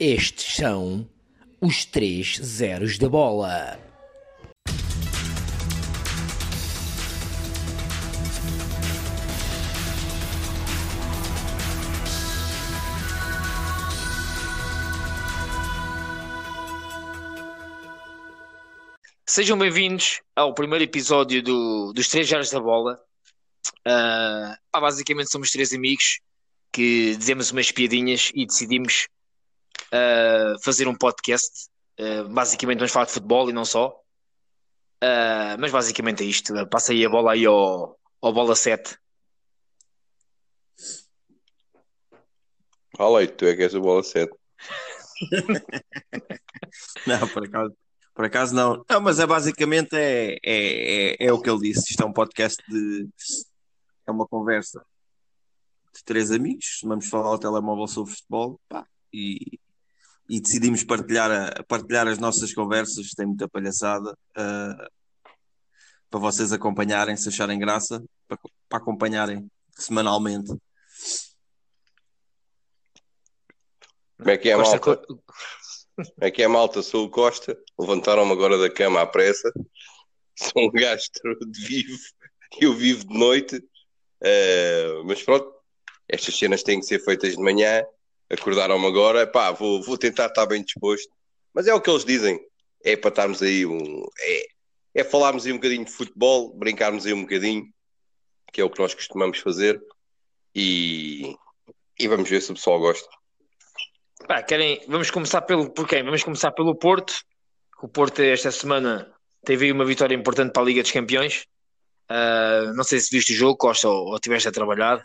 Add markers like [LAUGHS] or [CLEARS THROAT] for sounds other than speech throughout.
Estes são os três zeros da bola. Sejam bem-vindos ao primeiro episódio do, dos Três Zeros da Bola. Uh, basicamente somos três amigos que dizemos umas piadinhas e decidimos uh, fazer um podcast. Uh, basicamente vamos falar de futebol e não só. Uh, mas basicamente é isto. Passa aí a bola aí ao, ao bola 7. Fala aí, tu é que és a bola 7. [LAUGHS] não, por acaso, por acaso não. Não, mas é basicamente é, é, é, é o que ele disse. Isto é um podcast de. É uma conversa de três amigos. Vamos falar ao telemóvel sobre futebol. Pá, e, e decidimos partilhar, a, partilhar as nossas conversas. Tem muita palhaçada. Uh, para vocês acompanharem, se acharem graça, para, para acompanharem semanalmente. Como é que é, Costa, malta? Como é que é, malta? Sou o Costa. Levantaram-me agora da cama à pressa. Sou um gajo de vivo. Eu vivo de noite. Uh, mas pronto, estas cenas têm que ser feitas de manhã. Acordaram-me agora. Pá, vou, vou tentar estar bem disposto. Mas é o que eles dizem. É para estarmos aí um... É, é falarmos aí um bocadinho de futebol, brincarmos aí um bocadinho, que é o que nós costumamos fazer. E, e vamos ver se o pessoal gosta. Ah, querem, vamos começar pelo por quem? Vamos começar pelo Porto. O Porto esta semana teve uma vitória importante para a Liga dos Campeões. Uh, não sei se viste o jogo, Costa, ou, ou tiveste a trabalhar.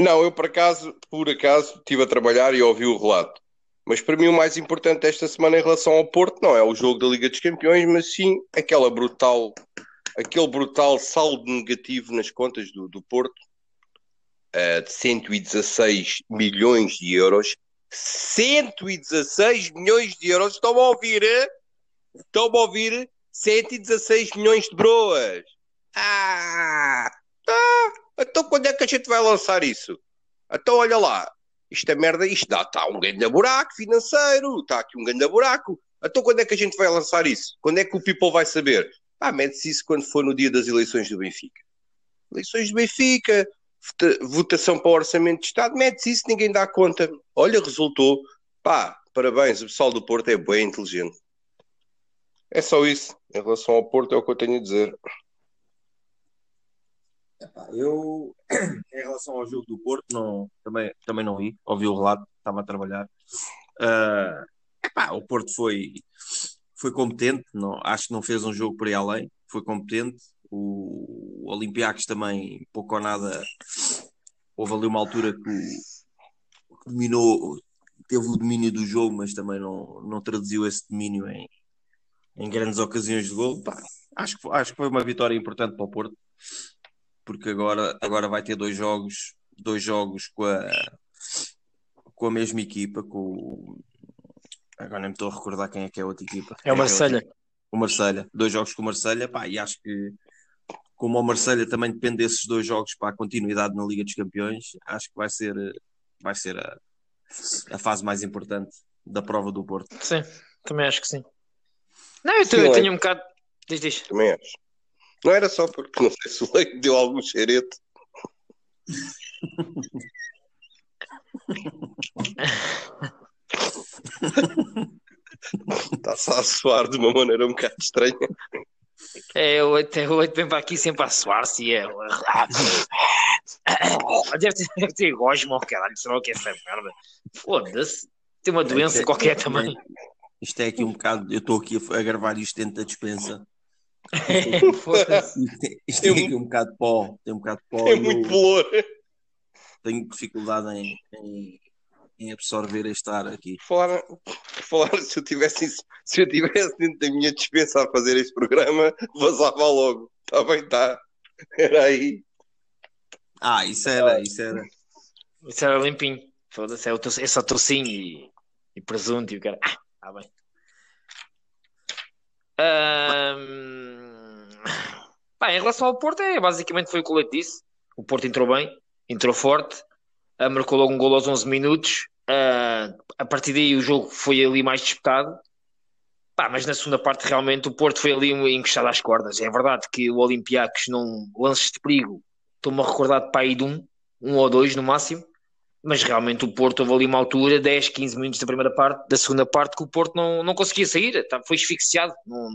Não, eu por acaso, por acaso, estive a trabalhar e ouvi o relato. Mas para mim o mais importante esta semana em relação ao Porto não é o jogo da Liga dos Campeões, mas sim aquela brutal, aquele brutal saldo negativo nas contas do, do Porto uh, de 116 milhões de euros. 116 milhões de euros, estão a ouvir? Estão a ouvir? 116 milhões de broas. Ah! Ah! Então quando é que a gente vai lançar isso? Então olha lá, esta merda, isto dá, está um grande buraco financeiro, está aqui um grande buraco. Então quando é que a gente vai lançar isso? Quando é que o people vai saber? Ah, mete-se isso quando for no dia das eleições do Benfica. Eleições do Benfica, votação para o orçamento de Estado, mete-se isso, ninguém dá conta. Olha, resultou. Pá, parabéns, o pessoal do Porto é bem inteligente. É só isso. Em relação ao Porto, é o que eu tenho a dizer. Eu, em relação ao jogo do Porto, não, também, também não vi. Ouvi o relato, estava a trabalhar. Uh, epá, o Porto foi, foi competente, não, acho que não fez um jogo por aí além. Foi competente, o, o Olympiacos também, pouco ou nada, houve ali uma altura que, que dominou, teve o domínio do jogo, mas também não, não traduziu esse domínio em, em grandes ocasiões de gol. Acho, acho que foi uma vitória importante para o Porto, porque agora, agora vai ter dois jogos, dois jogos com a, com a mesma equipa, com agora nem me estou a recordar quem é que é a outra equipa. É o Marselha É o Marselha dois jogos com o Marselha pá, e acho que como o Marselha também depende desses dois jogos para a continuidade na Liga dos Campeões, acho que vai ser, vai ser a, a fase mais importante da prova do Porto. Sim, também acho que sim. Não, eu, sim, eu tenho é. um bocado. Diz, diz. Também acho. Não era só porque não sei se o leite deu algum xerete. Está-se a suar de uma maneira um bocado estranha. É, o oito, o oito vem para aqui sempre a suar-se e é. Deve ter, deve ter gosma, caralho, será o que é essa merda? Foda-se. Tem uma doença é, qualquer é, também. Isto é aqui um bocado. Eu estou aqui a gravar isto dentro da dispensa. [LAUGHS] isto, tem aqui um bocado de pó. Tem um bocado de pó. É muito bolor. Tenho dificuldade em, em em absorver este ar aqui. Falar, falar se eu tivesse se eu tivesse dentro da minha dispensa a fazer este programa, vazava logo. Está bem, está. Era aí. Ah, isso era, isso era. Isso era limpinho. Foda-se, é, é só tocinho e, e presunto e o cara. Ah, tá bem. Um... Bem, em relação ao Porto, é, basicamente foi o que o Leite disse. O Porto entrou bem, entrou forte, marcou logo um gol aos 11 minutos Uh, a partir daí o jogo foi ali mais disputado. Pá, mas na segunda parte realmente o Porto foi ali encostado às cordas. É verdade que o Olympiacos não lances de perigo. Estou-me a recordar de pai de um, um ou dois no máximo. Mas realmente o Porto houve ali uma altura, 10, 15 minutos da primeira parte, da segunda parte, que o Porto não, não conseguia sair, tá, foi asfixiado. Não,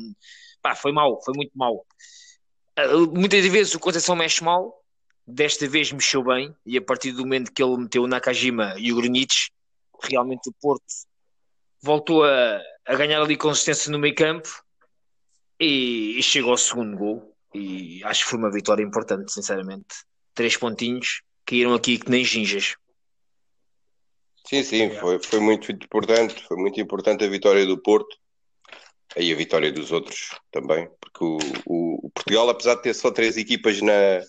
pá, foi mal, foi muito mal. Uh, muitas vezes o Conceição mexe mal, desta vez mexeu bem, e a partir do momento que ele meteu o Nakajima e o Grunic, realmente o Porto voltou a, a ganhar ali consistência no meio campo e, e, chegou ao segundo gol. E acho que foi uma vitória importante, sinceramente. Três pontinhos caíram aqui que nem ginjas. Sim, sim, foi, foi muito importante. Foi muito importante a vitória do Porto e a vitória dos outros também, porque o, o, o Portugal, apesar de ter só três equipas na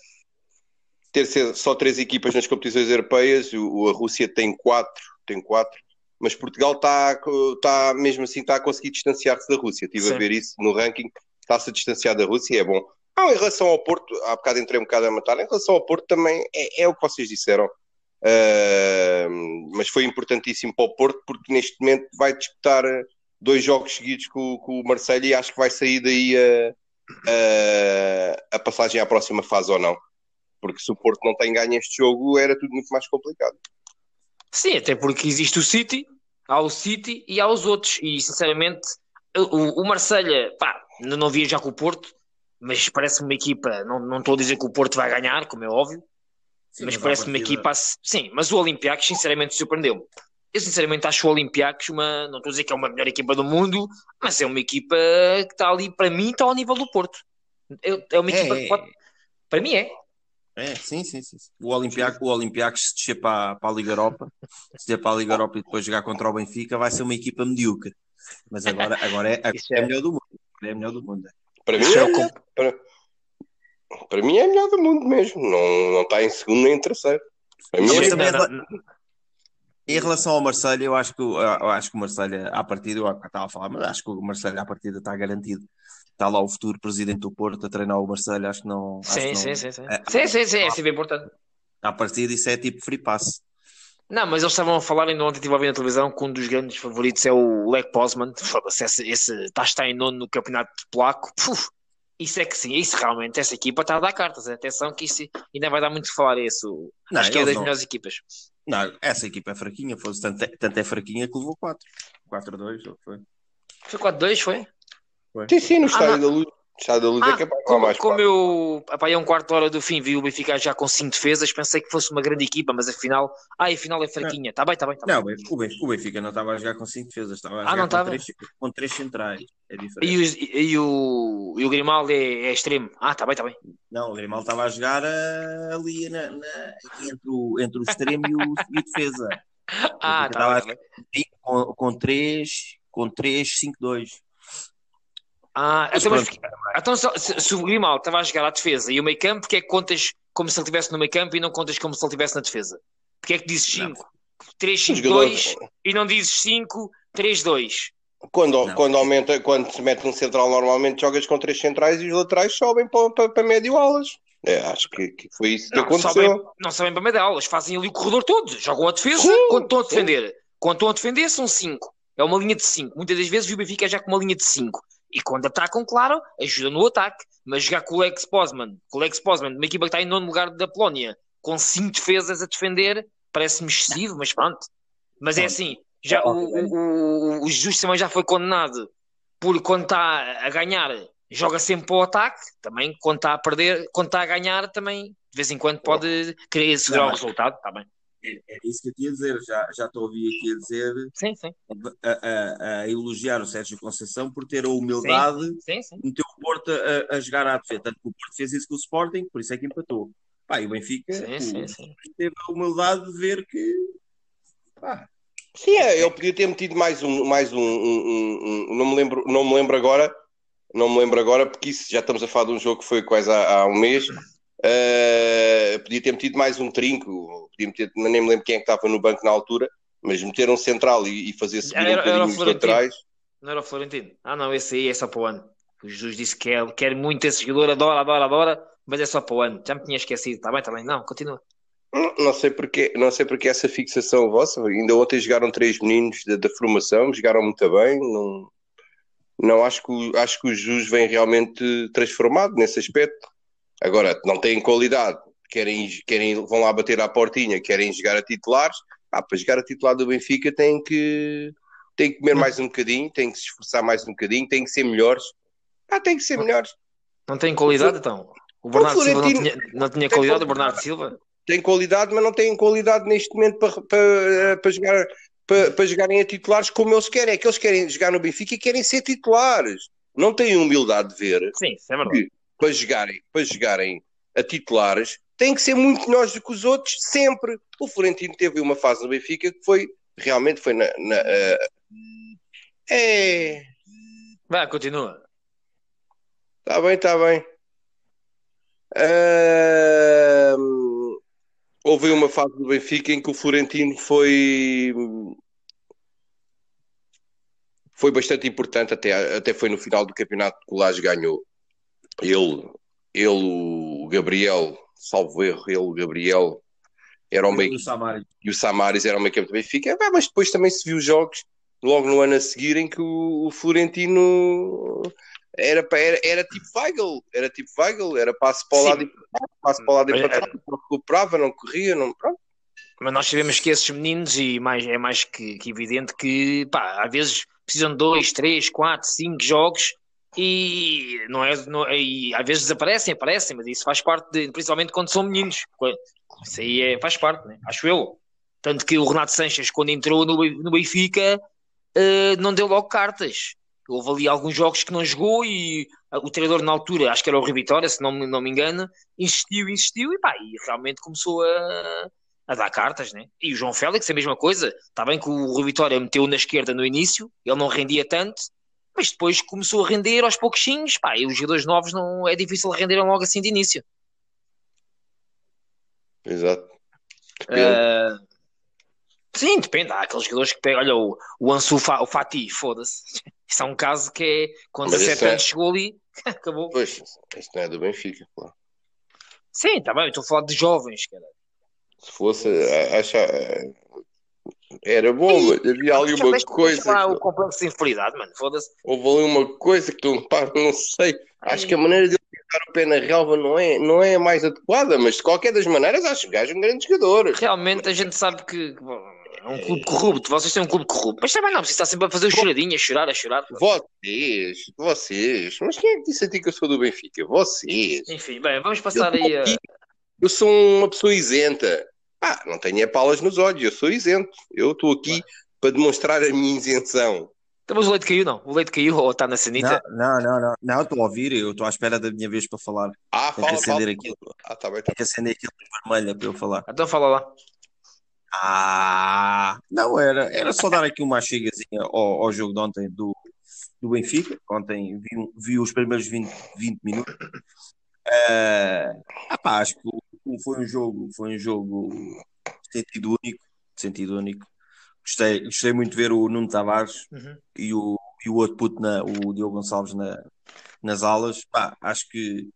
ter só três equipas nas competições europeias, o, a Rússia tem quatro, tem quatro, mas Portugal está, está mesmo assim está a conseguir distanciar-se da Rússia. Estive Sim. a ver isso no ranking, está-se a distanciar da Rússia e é bom. Ah, em relação ao Porto, há bocado entrei um bocado a matar, em relação ao Porto também é, é o que vocês disseram. Uh, mas foi importantíssimo para o Porto porque neste momento vai disputar dois jogos seguidos com, com o Marseille e acho que vai sair daí a, a, a, passagem à próxima fase ou não. Porque se o Porto não tem ganho este jogo, era tudo muito mais complicado. Sim, até porque existe o City, há o City e há os outros. E sinceramente, o, o Marselha, pá, não via já com o Porto, mas parece-me uma equipa. Não, não estou a dizer que o Porto vai ganhar, como é óbvio, sim, mas, mas parece-me uma equipa. Sim, mas o Olympiacos, sinceramente, surpreendeu-me. Eu sinceramente acho o Olympiacos uma, não estou a dizer que é uma melhor equipa do mundo, mas é uma equipa que está ali, para mim, está ao nível do Porto. É, é uma equipa é, que pode, para mim é. É, sim, sim, sim. O Olympiacos, o Olympiacos se descer para, para a Liga Europa, se descer para a Liga Europa e depois jogar contra o Benfica, vai ser uma equipa medíocre. Mas agora, agora é, [LAUGHS] é, é melhor do mundo. É melhor do mundo. Para mim é, é para, para mim é a melhor do mundo mesmo. Não, não está em segundo nem em terceiro. Para mim é também, em relação ao Marcelo, eu acho que, eu acho que o Marcelo, à partida, eu estava a falar, mas acho que o Marcelo à partida está garantido está lá o futuro presidente do Porto a treinar o Marcelo, acho que não. Sim, sim, não, sim, sim. É, sim, sim, sim, é sempre importante. A partir disso é tipo free pass. Não, mas eles estavam a falar, ainda ontem estive a ver na televisão que um dos grandes favoritos é o Lech Pozman. Esse, esse está, está em nono no campeonato polaco. Puf, isso é que sim, isso realmente, essa equipa está a dar cartas. Atenção que isso ainda vai dar muito falar. Isso, não, acho que é das não. melhores equipas. Não, essa equipa é fraquinha, fosse tanto, é, tanto é fraquinha que levou 4. 4-2, foi? Foi 4-2, foi? foi? Sim, sim, no ah, estádio ah, da luz. Estado da Luz ah, é capaz como, mais como eu apai, um quarto de hora do fim vi o Benfica já com 5 defesas, pensei que fosse uma grande equipa, mas afinal, ah, afinal é fraquinha. Está bem, está bem. Tá não, bem. O, Benfica, não estava a jogar com 5 defesas, estava a ah, jogar com, três, com três centrais. É diferente. E, o, e, o, e o Grimaldo é, é extremo. Ah, está bem, está bem. Não, o Grimaldo estava a jogar uh, ali na, na, entre, o, entre o extremo e o, [LAUGHS] e o defesa. Ah, está bem. Com, com 3, com 3, 5, 2. Ah, então, mas, então se, se, o Grimaldo estava a jogar à defesa e o meio campo, porque é que contas como se ele estivesse no meio campo e não contas como se ele estivesse na defesa? Porque é que dizes 5, 3, 5, 2 e não dizes 5, 3, 2? Quando, quando, aumenta, quando se mete um central, normalmente jogas com três centrais e os laterais sobem para, para, para médio alas. É, acho que, que, foi isso que não, aconteceu. Sobem, não sobem para médio alas, fazem ali o corredor todo, jogam a defesa sim, quando estão a defender. Sim. Quando estão a defender, são 5. É uma linha de 5. Muitas das vezes o Benfica é já com uma linha de 5. E quando atacam, claro, ajuda no ataque. Mas jogar com o Lex Posman, com o Lex Posman, uma equipa que está em nono lugar da Polónia, com cinco defesas a defender, parece-me excessivo, mas pronto. Mas é assim, já, o, o, o Jesus também já foi condenado por quando está a ganhar, joga sempre para o ataque, também quando está a perder, quando está a ganhar, também de vez em quando pode querer segurar o resultado, está bem. É, é isso que eu tinha a dizer, já, já te ouvi aqui a dizer, sim, sim. A, a, a, elogiar o Sérgio Conceição por ter a humildade sim, meter o Porto a, a, jogar à defesa. Tanto que o Porto fez isso com o Sporting, por isso é que empatou. Pá, e o Benfica sim, o, sim, teve a humildade de ver que. Pá. Sim, é, ele podia ter metido mais um, mais um, um, um, não me lembro, não me lembro agora, não me lembro agora, porque isso já estamos a falar de um jogo que foi quase há, há um mês. Uh, podia ter metido mais um trinco, podia meter, nem me lembro quem é que estava no banco na altura, mas meter um central e, e fazer subir era, um bocadinho os laterais. Não era o Florentino? Ah, não, esse aí é só para o ano. O Jesus disse que quer, quer muito esse jogador, adora, adora, adora, mas é só para o ano. Já me tinha esquecido, está bem, está bem. Não, continua. Não, não sei porque, não sei porque essa fixação vossa. Ainda ontem jogaram três meninos da, da formação, jogaram muito bem. Não, não acho que, acho que o Jus vem realmente transformado nesse aspecto. Agora, não têm qualidade, querem, querem, vão lá bater à portinha, querem jogar a titulares. Ah, para jogar a titular do Benfica têm que, têm que comer mais um bocadinho, têm que se esforçar mais um bocadinho, têm que ser melhores. Ah, têm que ser melhores. Não tem qualidade, então. O Bernardo Silva não tinha, não tinha Tem qualidade, o. Bernardo Silva. têm qualidade, mas não têm qualidade neste momento para, para, para jogar para, para jogarem a titulares como eles querem. É que eles querem jogar no Benfica e querem ser titulares. Não têm humildade de ver Sim, isso é verdade. Para jogarem, para jogarem a titulares têm que ser muito melhores do que os outros, sempre. O Florentino teve uma fase no Benfica que foi realmente foi na. na eh, é. Vai, continua. Está bem, está bem. Ahm, houve uma fase do Benfica em que o Florentino foi foi bastante importante, até, até foi no final do campeonato que o Laje ganhou. Ele, ele, o Gabriel, salvo erro, ele, o Gabriel, era bem, O Samaris. e o Samaris era uma equipe do Benfica, Ah, mas depois também se viu jogos logo no ano a seguir em que o, o Florentino era, era, era tipo Weigl, era tipo Weigl, era passo para o Sim. lado e passo para o lado e para trás, não recuperava, não corria, não, pronto. Mas nós sabemos que esses meninos, e mais, é mais que, que evidente que, pá, às vezes precisam de dois, três, quatro, cinco jogos e não é, não, e às vezes desaparecem, aparecem, mas isso faz parte, de, principalmente quando são meninos. Isso aí é, faz parte, né? acho eu. Tanto que o Renato Sanches, quando entrou no, no Benfica, eh, não deu logo cartas. Houve ali alguns jogos que não jogou e o treinador na altura, acho que era o Rui Vitória, se não, não me engano, insistiu, insistiu e pá, e realmente começou a, a dar cartas, né? E o João Félix, a mesma coisa. Está bem que o Rui Vitória meteu na esquerda no início, ele não rendia tanto, mas depois começou a render aos pouquinhos, pá, e os jogadores novos não é difícil renderem logo assim de início. Exato. Depende. Ah, sim, depende. Há aqueles jogadores que pegam, olha, o, o Ansu Fa- o Fati, foda-se. Isso é um caso que é, com Mas 17 isso é- anos chegou ali, [LAUGHS] acabou. Pois, isto não é do Benfica, claro. Sim, está bem, estou a falar de jovens, cara. Se fosse, a- acha, era bom, mas havia ali uma coisa, lá que- o complexo de inferioridade, mano, foda-se. houve ali uma coisa que tu, pá, não sei, acho que a maneira de ele ficar o pé na relva não é, não é a mais adequada, mas de qualquer das maneiras acho que o gajo é um grande jogador. Realmente a gente sabe que bom, é um clube corrupto, vocês têm um clube corrupto, mas também não precisa estar sempre a fazer o choradinho, a chorar, a chorar. Vocês, vocês, mas quem é que disse a ti que eu sou do Benfica? Vocês. Enfim, bem, vamos passar Eu aí a. Eu sou uma pessoa isenta. Ah, não tenho é palas nos olhos, eu sou isento. Eu estou aqui para demonstrar a minha isenção. Então, mas o leite caiu, não? O leite caiu ou está na sanita? Não, não, não, não. Estou a ouvir, eu estou à espera da minha vez para falar. Ah, Tem que fala, fala. acender aquilo. Ah, tá bem, tá Tem que acender aquilo de vermelha para eu falar. Então fala lá. Ah, não era. Era só dar aqui uma chegazinha ao, ao jogo de ontem do, do Benfica. Ontem vi, vi os primeiros 20, 20 minutos. Ah, ah pá, acho que o- foi um jogo, foi um jogo sentido único, sentido único. Gostei, gostei muito de ver o Nuno Tavares Uhum. e o, e o outro puto, na, o Diogo Gonçalves na, nas alas. Pá, acho que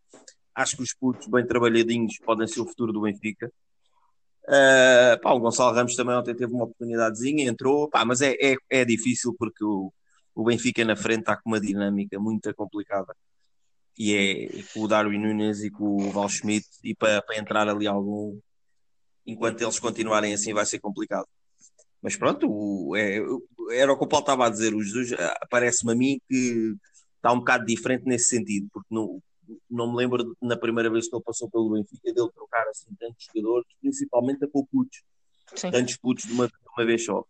acho que os putos bem trabalhadinhos podem ser o futuro do Benfica. Uh, pá, o Gonçalo Ramos também ontem teve uma oportunidadezinha, entrou, pá, mas é, é, é difícil porque o, o Benfica na frente está com uma dinâmica muito complicada. E é com o Darwin Nunes e com o Val Schmidt, e para, para entrar ali algum, enquanto eles continuarem assim, vai ser complicado. Mas pronto, o- é- era o que o Paulo estava a dizer. O Jesus ah, parece-me a mim que está um bocado diferente nesse sentido, porque não, não me lembro na primeira vez que ele passou pelo Benfica dele trocar assim tantos jogadores, principalmente a Sim. tantos putos de uma, de uma vez só.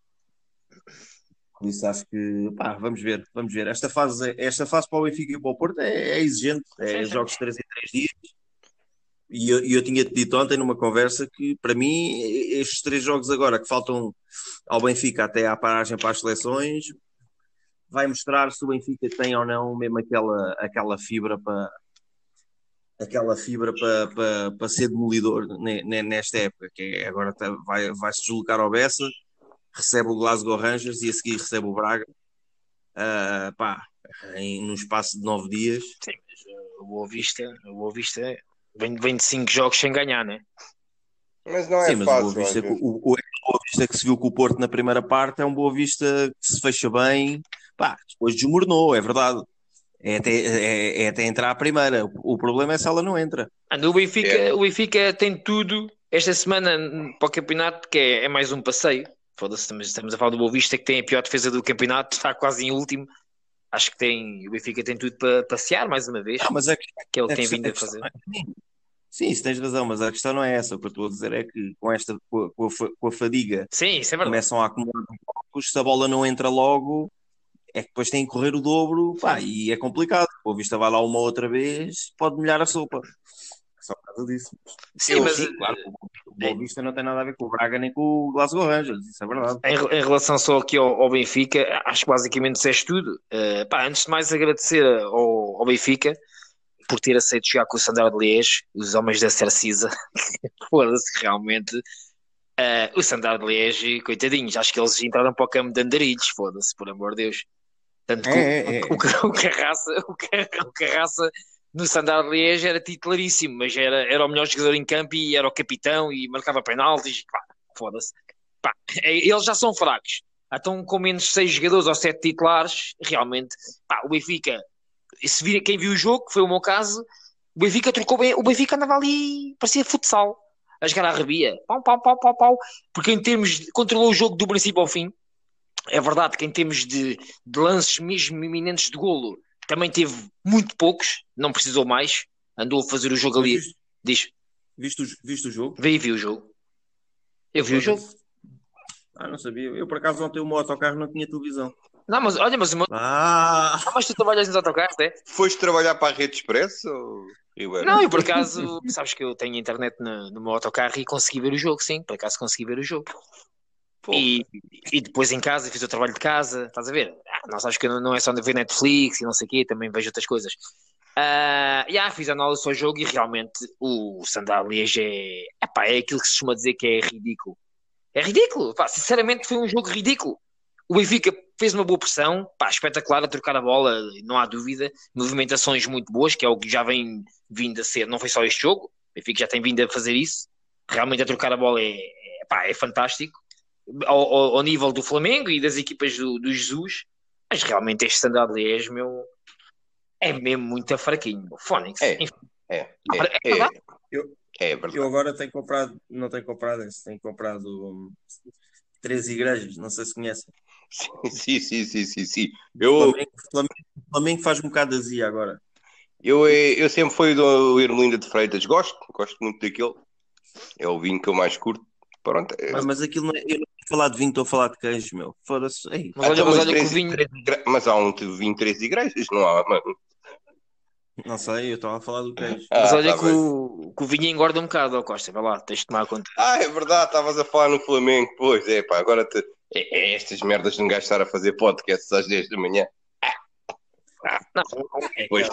Por isso acho que pá, vamos ver, vamos ver. Esta fase, esta fase para o Benfica e para o Porto é, é exigente, é Sim, jogos de 3 em 3 dias. E eu, eu tinha-te dito ontem numa conversa que, para mim, estes três jogos agora que faltam ao Benfica até à paragem para as seleções, vai mostrar se o Benfica tem ou não mesmo aquela, aquela fibra para aquela fibra para, para, para ser demolidor ne- ne- nesta época, que é agora tá- vai, vai se deslocar ao Bessa, recebe o Glasgow Rangers e a seguir recebe o Braga. Ah, pá, em, no espaço de nove dias. Sim, mas uh, o Boa Vista, o Boa Vista vem, vem de 5 jogos sem ganhar, né? Mas não é Sim, mas o fácil. Boa Vista, o, o, o Boa Vista que se viu com o Porto na primeira parte é um Boa Vista que se fecha bem. Pá, depois desmoronou, é verdade. É até, é, é até entrar a primeira. O, o problema é se ela não entra. Anda, o Benfica, É. o Benfica tem tudo esta semana para o campeonato, que é, é mais um passeio. Foda-se, estamos, a falar do Boa Vista, que tem a pior defesa do campeonato, está quase em último. Acho que tem, o Benfica tem tudo para passear mais uma vez, Ah, mas é que que é o que tem vindo a fazer. não é- Sim, isso tens razão, mas a questão não é essa. O que eu estou a dizer é que com esta, com a, com a fadiga, Sim, é começam a acumular blocos, se a bola não entra logo, é que depois tem que correr o dobro, pá, e é complicado. O Vista vai lá uma outra vez, pode molhar a sopa. Só por causa disso. Sim, mas claro, o Boa Vista não tem nada a ver com o Braga nem com o Glasgow Rangers, isso é verdade. Em, em relação só aqui ao, ao Benfica, acho que basicamente disseste tudo. Eh, pá, antes de mais agradecer ao, ao Benfica por ter aceito jogar com o Sandar de Liège, os homens da Cercisa. [LAUGHS] Foda-se, realmente. Eh, o Sandar de Liège, coitadinhos, acho que eles entraram para o campo de andarilhos, foda-se, por amor de Deus. Tanto que o- É, é, é. [LAUGHS] o, o Carraça, o, Ca- o Carraça no Sandar Liège era titularíssimo, mas era, era o melhor jogador em campo e era o capitão e marcava penaltis. Foda-se. É- eles já são fracos. Então, com menos seis jogadores ou sete titulares, realmente, pá, o Benfica, se vir, quem viu o jogo, foi o meu caso, o Benfica trocou bem, o Benfica andava ali, parecia futsal, a jogar à rabia, pau, pau, pau, pau, pau, porque em termos controlou o jogo do princípio ao fim. É verdade que em termos de, de lances mesmo iminentes de golo, também teve muito poucos, não precisou mais, andou a fazer o jogo ali, Viste, diz, viste, o, viste o jogo? veio e viu o jogo. Eu vi o jogo. Ah, não sabia. Eu, por acaso, ontem o meu autocarro não tinha televisão. Não, mas olha, mas, o meu- Ah! Ah, mas tu trabalhas nos autocarros, é? Foste trabalhar para a Rede Expresso? Ou... Não, eu por acaso, sabes que eu tenho internet no, no meu autocarro e consegui ver o jogo, sim, por acaso consegui ver o jogo. E, e depois em casa fiz o trabalho de casa, estás a ver? Ah, não sabes que não, não é só ver Netflix e não sei o quê, também vejo outras coisas. Ah, yeah, fiz análise ao jogo e realmente o Sandal Liège é, é aquilo que se costuma dizer que é ridículo. É ridículo, pá, sinceramente foi um jogo ridículo. O Benfica fez uma boa pressão, pá, espetacular a trocar a bola, não há dúvida. Movimentações muito boas, que é o que já vem vindo a ser, não foi só este jogo, o Benfica já tem vindo a fazer isso. Realmente a trocar a bola é, é, pá, é fantástico ao, ao- ao nível do Flamengo e das equipas do, do Jesus, mas realmente este Standard Liège, meu, é mesmo muito fraquinho. Fónix. É. É, é é, é, verdade. é verdade. Eu agora tenho comprado, não tenho comprado esse, tenho comprado hum, três igrejas, não sei se conhecem. Sim, sim, sim, sim, sim. O Eu, Flamengo, Flamengo, Flamengo faz um bocado de azia agora. eu, eh, eu sempre fui do Irmelinda de Freitas, gosto, gosto muito daquele. É o vinho que eu mais curto. Pronto. é- Mas, mas aquilo não é, eu falar de vinho, estou a falar de queijo, meu. Foda-se. Ei, Mas olha, Então, mas mas olha que o vinho. Mas há um de vinho três igrejas, não há, mano. Não sei, eu estava a falar do queijo. Mas Ah, olha tá que, o, que o vinho engorda um bocado, ó Costa. Vai lá, tens de tomar conta. Ah, é verdade, estavas a falar no Flamengo. Pois é, pá, agora te... é, é estas merdas de um gajo estar a fazer podcasts às 10 da manhã. Não, Pois,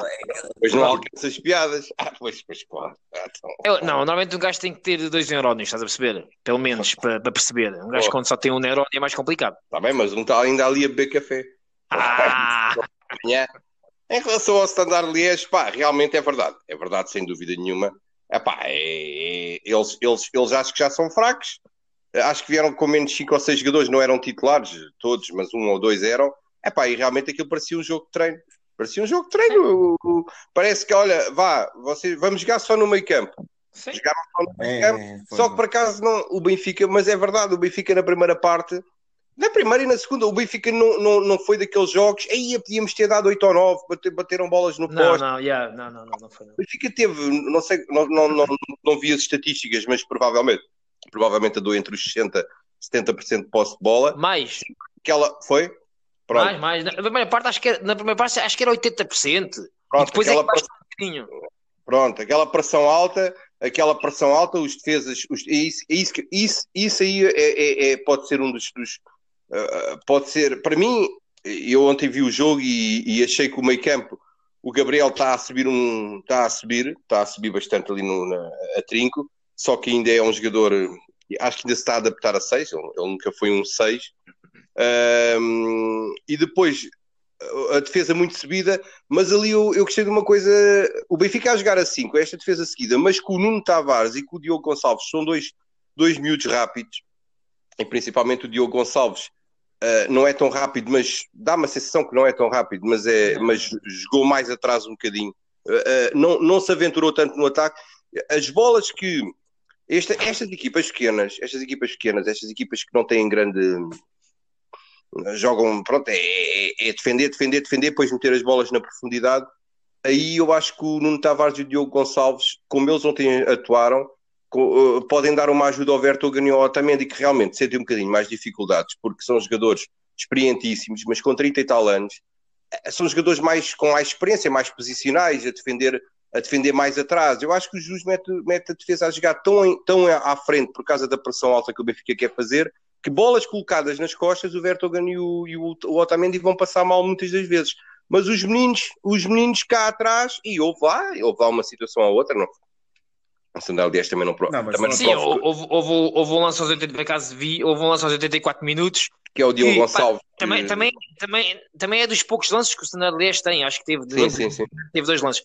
pois não alcança as piadas. Ah, pois, pois, claro. Ah, então. eu- não, normalmente um gajo tem que ter dois neurónios, estás a perceber? Pelo menos, para, para perceber. Um gajo Boa. quando só tem um neurónio é mais complicado. Tá bem, mas um está ainda ali a beber café. Ah! Amanhã. [LAUGHS] Em relação ao Standard Liège, pá, realmente é verdade. É verdade, sem dúvida nenhuma. Epá, é, é- eles, eles, eles acho que já são fracos. Acho que vieram com menos 5 ou 6 jogadores, não eram titulares, todos, mas um ou dois eram. Epá, e realmente aquilo parecia um jogo de treino. Parecia um jogo de treino. O- o- Parece que, olha, vá, vocês, vamos jogar só no meio campo. Sim. Jogaram só no meio É, campo. é, Só que por acaso não, o Benfica, mas é verdade, o Benfica na primeira parte, na primeira e na segunda, o Benfica não, não, não foi daqueles jogos, aí podíamos ter dado 8 ou 9, bater, bateram bolas no Não, poste. não, yeah, não, não, não, não foi. não. O Benfica teve, não sei, não, não, não, não vi as estatísticas, mas provavelmente, provavelmente andou entre os 60 e 70% de posse de bola. Mais, Aquela foi, pronto, mais, mais. Na primeira parte, acho que era, na primeira parte, acho que era 80%. e pronto, depois é aquela, que baixa um pronto, aquela pressão alta, aquela pressão alta, os defesas, os, é isso, é isso, isso, isso aí é, é- é- pode ser um dos, dos, uh, pode ser, para mim, eu ontem vi o jogo e, e achei que o meio campo, o Gabriel está a subir um, está a subir, está a subir bastante ali no, na, a trinco, só que ainda é um jogador, acho que ainda se está a adaptar a 6, ele, ele nunca foi um 6, e depois a defesa muito subida, mas ali eu, eu gostei de uma coisa, o Benfica a jogar assim, com esta defesa seguida, mas com o Nuno Tavares e com o Diogo Gonçalves são dois, dois miúdos rápidos, e principalmente o Diogo Gonçalves, uh, não é tão rápido, mas dá-me a sensação que não é tão rápido, mas, é, mas jogou mais atrás um bocadinho. Uh, não, não se aventurou tanto no ataque. As bolas que esta, estas equipas pequenas, estas equipas pequenas, estas equipas que não têm grande jogam, pronto, é, é, é, defender, defender, defender, depois meter as bolas na profundidade. Aí eu acho que o Nuno Tavares e o Diogo Gonçalves, como eles ontem atuaram, uh, podem dar uma ajuda ao Vertogen e ao Otamendi, que realmente sentem um bocadinho mais dificuldades, porque são jogadores experientíssimos, mas com 30 e tal anos, eh, são jogadores mais com mais experiência, mais posicionais, a defender, a defender mais atrás. Eu acho que o Jus mete, mete a defesa a jogar tão, tão à frente por causa da pressão alta que o Benfica quer fazer, que bolas colocadas nas costas, o Vertogen e o, e o, o Otamendi vão passar mal muitas das vezes. Mas os meninos, os meninos cá atrás, e houve lá, houve lá uma situação ou outra, não. O Sandal Dias também não. não mas também sim, não houve, houve, houve, um lance aos 80, por acaso vi, houve um lance aos 84 minutos. Que é o Diogo Gonçalves. Pá, também, também, também, também é dos poucos lances que o Sandal Dias tem, acho que teve, sim, sim, sim. teve dois lances.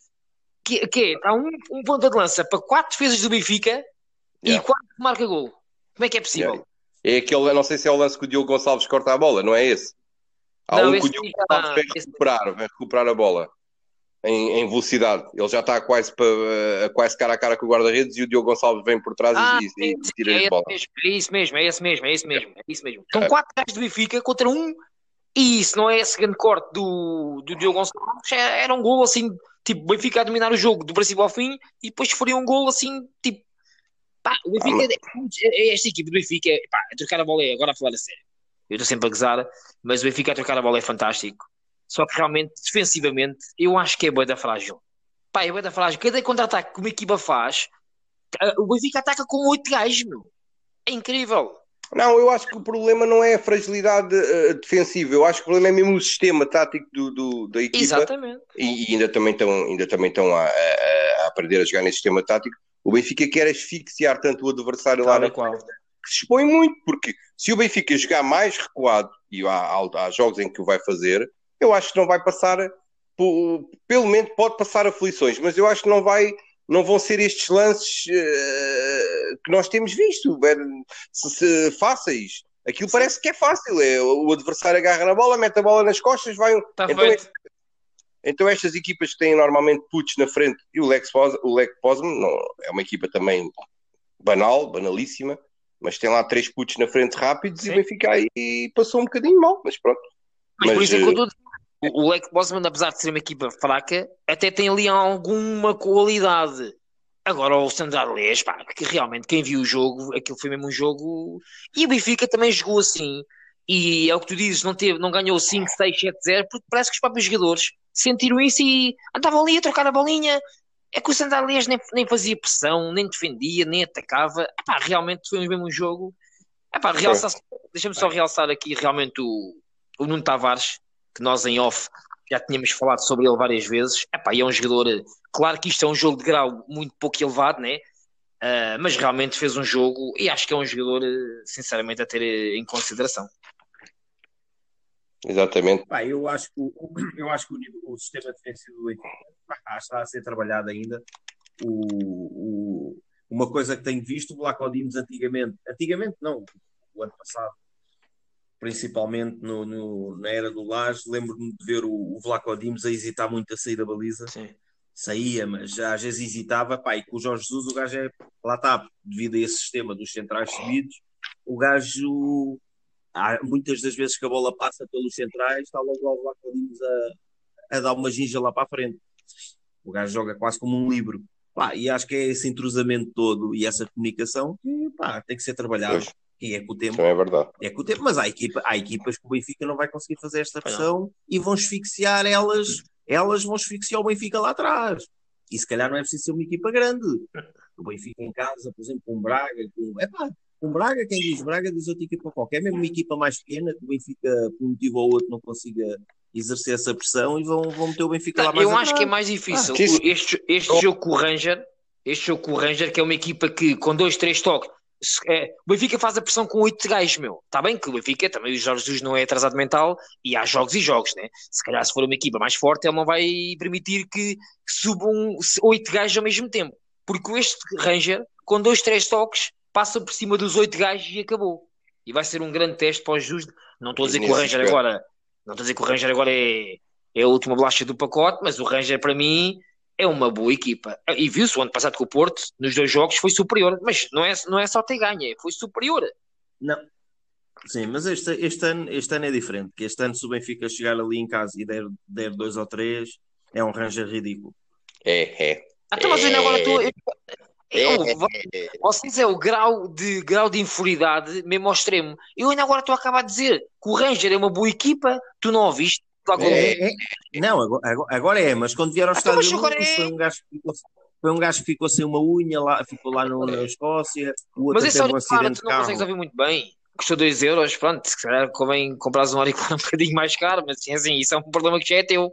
Que, que é, está um, um ponto de lança para quatro defesas do Benfica yeah. e quatro marca gol. Como é que é possível? Yeah. É aquele, não sei se é o lance que o Diogo Gonçalves corta a bola, não é esse? Há não, um que o Diogo Gonçalves vai recuperar, vai recuperar a bola em, em, velocidade. Ele já está quase, para, quase cara a cara com o guarda-redes e o Diogo Gonçalves vem por trás ah, e, e, e tira é a bola. Mesmo, é isso mesmo, é esse mesmo, é isso mesmo, é isso mesmo. São é. quatro gajos do Benfica contra um e isso não é esse grande corte do, do Diogo Gonçalves, era um gol assim, tipo, Benfica a dominar o jogo do princípio ao fim e depois faria um gol assim, tipo, Pá, o Benfica, ah, é, é, esta equipe do Benfica, pá, a trocar a bola é, agora a falar a sério. Eu estou sempre a gozar, mas o Benfica a trocar a bola é fantástico. Só que realmente, defensivamente, eu acho que é boa da frágil. Pá, é boa da frágil. Cada contra-ataque que uma equipa faz, o Benfica ataca com oito gajos, meu. É incrível. Não, eu acho que o problema não é a fragilidade uh, defensiva, eu acho que o problema é mesmo o sistema tático do, do da equipa. Exatamente. E, e, ainda também estão, ainda também estão a, a, a aprender a jogar nesse sistema tático. O Benfica quer asfixiar tanto o adversário lá na qual que se expõe muito, porque se o Benfica jogar mais recuado, e há, há, jogos em que o vai fazer, eu acho que não vai passar, pelo menos pode passar aflições, mas eu acho que não vai, não vão ser estes lances uh, que nós temos visto, se, se, fáceis. Aquilo parece que é fácil, é, o adversário agarra na bola, mete a bola nas costas, vai. Tá então, é, então estas equipas que têm normalmente putos na frente e o Lex o Lex Posmo não, é uma equipa também banal, banalíssima, mas tem lá três putos na frente rápidos Sim. e o Benfica aí passou um bocadinho mal, mas pronto. Mas, mas por isso é que eu eh, o Lex Bosman, apesar de ser uma equipa fraca, até tem ali alguma qualidade. Agora o Standard Liège, pá, que realmente quem viu o jogo, aquilo foi mesmo um jogo. E o Benfica também jogou assim. E é o que tu dizes, não, teve, não ganhou 5, 6, 7, 0, porque parece que os próprios jogadores sentiram isso e andavam ali a trocar a bolinha. É que o Sandalias nem, nem fazia pressão, nem defendia, nem atacava. Epá, realmente foi mesmo um jogo. deixa-me só realçar aqui realmente o, o Nuno Tavares, que nós em off já tínhamos falado sobre ele várias vezes. Epá, é um jogador, claro que isto é um jogo de grau muito pouco elevado, né? Uh, mas realmente fez um jogo e acho que é um jogador, sinceramente, a ter em consideração. Exatamente. Pá, eu acho que, [CLEARS THROAT] eu acho que o, o sistema defensivo do Benfica está a ser trabalhado ainda. O, o, uma coisa que tenho visto, o Black Dimos antigamente, antigamente não, o ano passado, principalmente no, no na era do Lage, lembro-me de ver o, o Vlaco Dimos a hesitar muito a sair da baliza. Sim. Saía, mas já às vezes hesitava. Pá, e com o Jorge Jesus, o gajo é lá está, devido a esse sistema dos centrais subidos, o gajo há muitas das vezes que a bola passa pelos centrais, está logo lá Dimos a, a dar uma ginja lá para a frente. O gajo joga quase como um livro. Pá, e acho que é esse entrosamento todo e essa comunicação que pá, tem que ser trabalhado. Pois. E é com o tempo. é verdade. É com o tempo, mas há, equipa, há equipas que o Benfica não vai conseguir fazer esta pressão e vão asfixiar elas, elas vão asfixiar o Benfica lá atrás. E se calhar não é preciso ser uma equipa grande. O Benfica em casa, por exemplo, com o Braga, com, epá, com Braga, quem diz Braga diz outra equipa qualquer, mesmo uma equipa mais pequena, que o Benfica, por um motivo ou outro, não consiga exercer essa pressão e vão, vão meter o Benfica lá mais Eu atrás. acho que é mais difícil. Ah, este, este jogo com o Ranger, este jogo com o Ranger, que é uma equipa que com dois, três toques, é, o Benfica faz a pressão com oito gajos, meu. Está bem que o Benfica também, o Jorge Jesus não é atrasado mental e há jogos e jogos, né? Se calhar, se for uma equipa mais forte, ele não vai permitir que subam oito gajos ao mesmo tempo. Porque este Ranger, com dois, três toques, passa por cima dos oito gajos e acabou. E vai ser um grande teste para os justos. Não estou a dizer que o Ranger agora, não estou a dizer que o Ranger agora é, é a última bolacha do pacote, mas o Ranger para mim é uma boa equipa. E viu-se o ano passado com o Porto, nos dois jogos foi superior, mas não é, não é só ter ganha, foi superior. Não. Sim, mas este, este, ano, este ano é diferente, que este ano se o Benfica chegar ali em casa e der, der dois ou três, é um Ranger ridículo. É, é. Até mas ainda agora estou. É, é, vocês é o grau de, grau de inferioridade mesmo ao extremo. Eu ainda agora estou a acabar de dizer que o Ranger é uma boa equipa, tu não ouviste? É, é, não, agora, agora, é, mas quando vieram ao Então, mas estádio é. foi um gajo que ficou, foi um gajo que ficou sem uma unha lá, ficou lá no- na Escócia, o outro Mas esse teve um acidente tu não consegues ouvir muito bem. Custou 2 euros, pronto, se calhar convém comprares um auricular [LAUGHS] um bocadinho mais caro, mas assim, assim, isso é um problema que já é teu.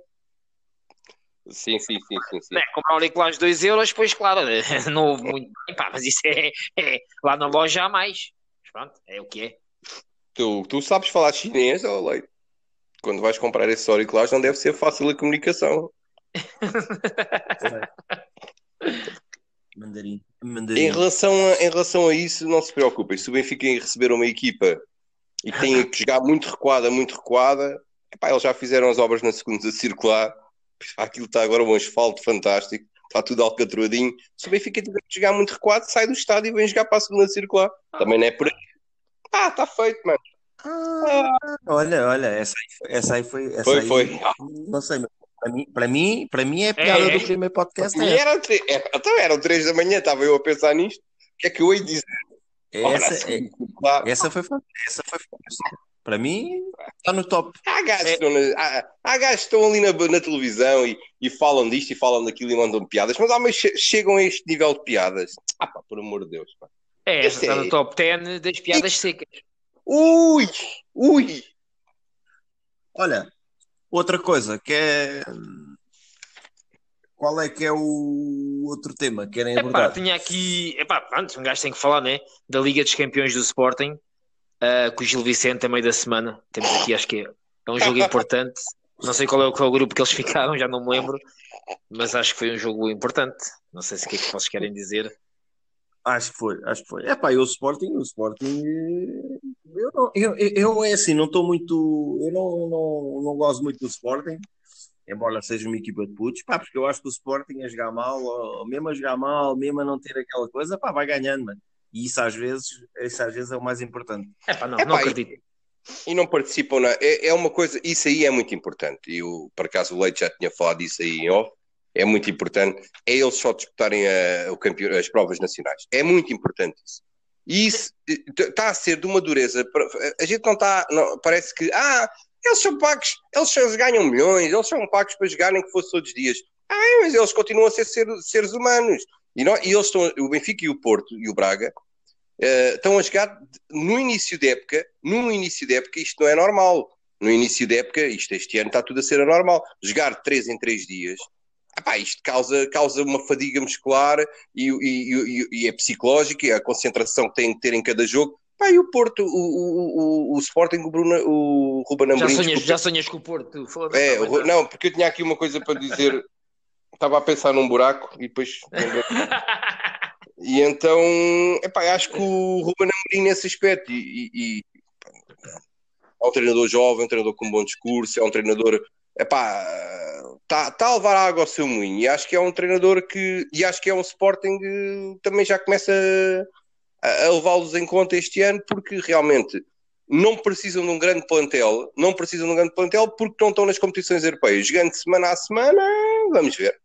Sim, sim, sim, sim, sim. Né? Comprar auriculares 2 euros, pois claro, [LAUGHS] não houve muito bem, pá, mas isso é, é lá na loja há mais. Mas pronto, é o que é. Tu, tu sabes falar chinês, ó Leite? Quando vais comprar esses auriculares não deve ser fácil a comunicação. [LAUGHS] Mandarim. Em Mandarim. relação, a, em relação a isso, não se preocupem. Se o Benfica receber uma equipa e tem que jogar muito recuada, muito recuada, epá, eles já fizeram as obras na segunda circular. Aquilo está agora um asfalto fantástico, está tudo alcatroadinho. Se o Benfica tiver que jogar muito recuado, sai do estádio e vem jogar para a segunda circular. Também não é por aí. Ah, está feito, mano. Olha, olha, essa aí foi. Essa aí foi, essa Foi, aí- foi. Não sei, mas para mim, para mim, para mim é a piada É, é. do primeiro podcast. E É eram, tre- é, então eram três da manhã, estava eu a pensar nisto. O que é que eu ia dizer? Ora, essa, a é, essa foi fantástica. Essa foi fantástica. Para mim, está no top. Há gajos, É. estão ali na, na televisão e, e falam disto e falam daquilo e mandam piadas, mas há mais che- chegam a este nível de piadas. Ah, pá, por amor de Deus. Pá. É, Esse está é- no top 10 das piadas secas. Ui, ui. Olha, outra coisa que é. Qual é que é o outro tema que querem Epá, abordar? tinha aqui, epá, pronto, um gajo tem que falar, né? Da Liga dos Campeões do Sporting, ah, com o Gil Vicente a meio da semana. Temos aqui, acho que é, é um jogo importante. Não sei qual é, o, qual é o grupo que eles [LAUGHS] ficaram, já não me lembro, mas acho que foi um jogo importante. Não sei se o que é que vocês querem dizer. Acho que foi, acho que foi. É pá, e o Sporting, o Sporting, eu, não, eu, eu, eu, é assim, não estou muito, eu não, não, não gosto muito do Sporting, embora seja uma equipa de putos, pá, porque eu acho que o Sporting a jogar mal, ou mesmo a jogar mal, mesmo a não ter aquela coisa, pá, vai ganhando, mano. E isso às vezes, isso às vezes é o mais importante. Epá, não, Epá, não e- acredito. E não participam na. É, é uma coisa, isso aí é muito importante. E o, por acaso o Leite já tinha falado disso aí em off. É muito importante. É eles só disputarem a, o campeão, as provas nacionais. É muito importante isso. E isso está a ser de uma dureza. A gente não está. Não, parece que. Ah, eles são pagos. Eles, só ganham milhões. Eles são pagos para jogarem que fosse todos os dias. Ah, mas eles continuam a ser, ser seres humanos. E, não, e eles estão. O Benfica e o Porto e o Braga eh, estão a jogar no início da época, no início da época isto não é normal. No início da época, isto este ano está tudo a ser anormal. Jogar 3 em 3 dias, epá, isto causa, causa uma fadiga muscular e, e, e, e é psicológica, e a concentração que tem que ter em cada jogo. Pá, e o Porto, o, o, o, o Sporting, o, Bruno, o Ruben Já Amorim... sonhas, desculpa. já sonhas com o Porto. É, não, porque eu tinha aqui uma coisa para dizer. Estava a pensar num buraco e depois [LAUGHS] e então, epá, acho que o Ruben Amorim nesse aspecto, e, e- é um treinador jovem, um treinador com um bom discurso, é um treinador, epá, está tá a levar a água ao seu moinho, e acho que é um treinador que, e acho que é um Sporting que também já começa a, a levá-los em conta este ano, porque realmente não precisam de um grande plantel, não precisam de um grande plantel porque não estão nas competições europeias, jogando semana a semana, vamos ver,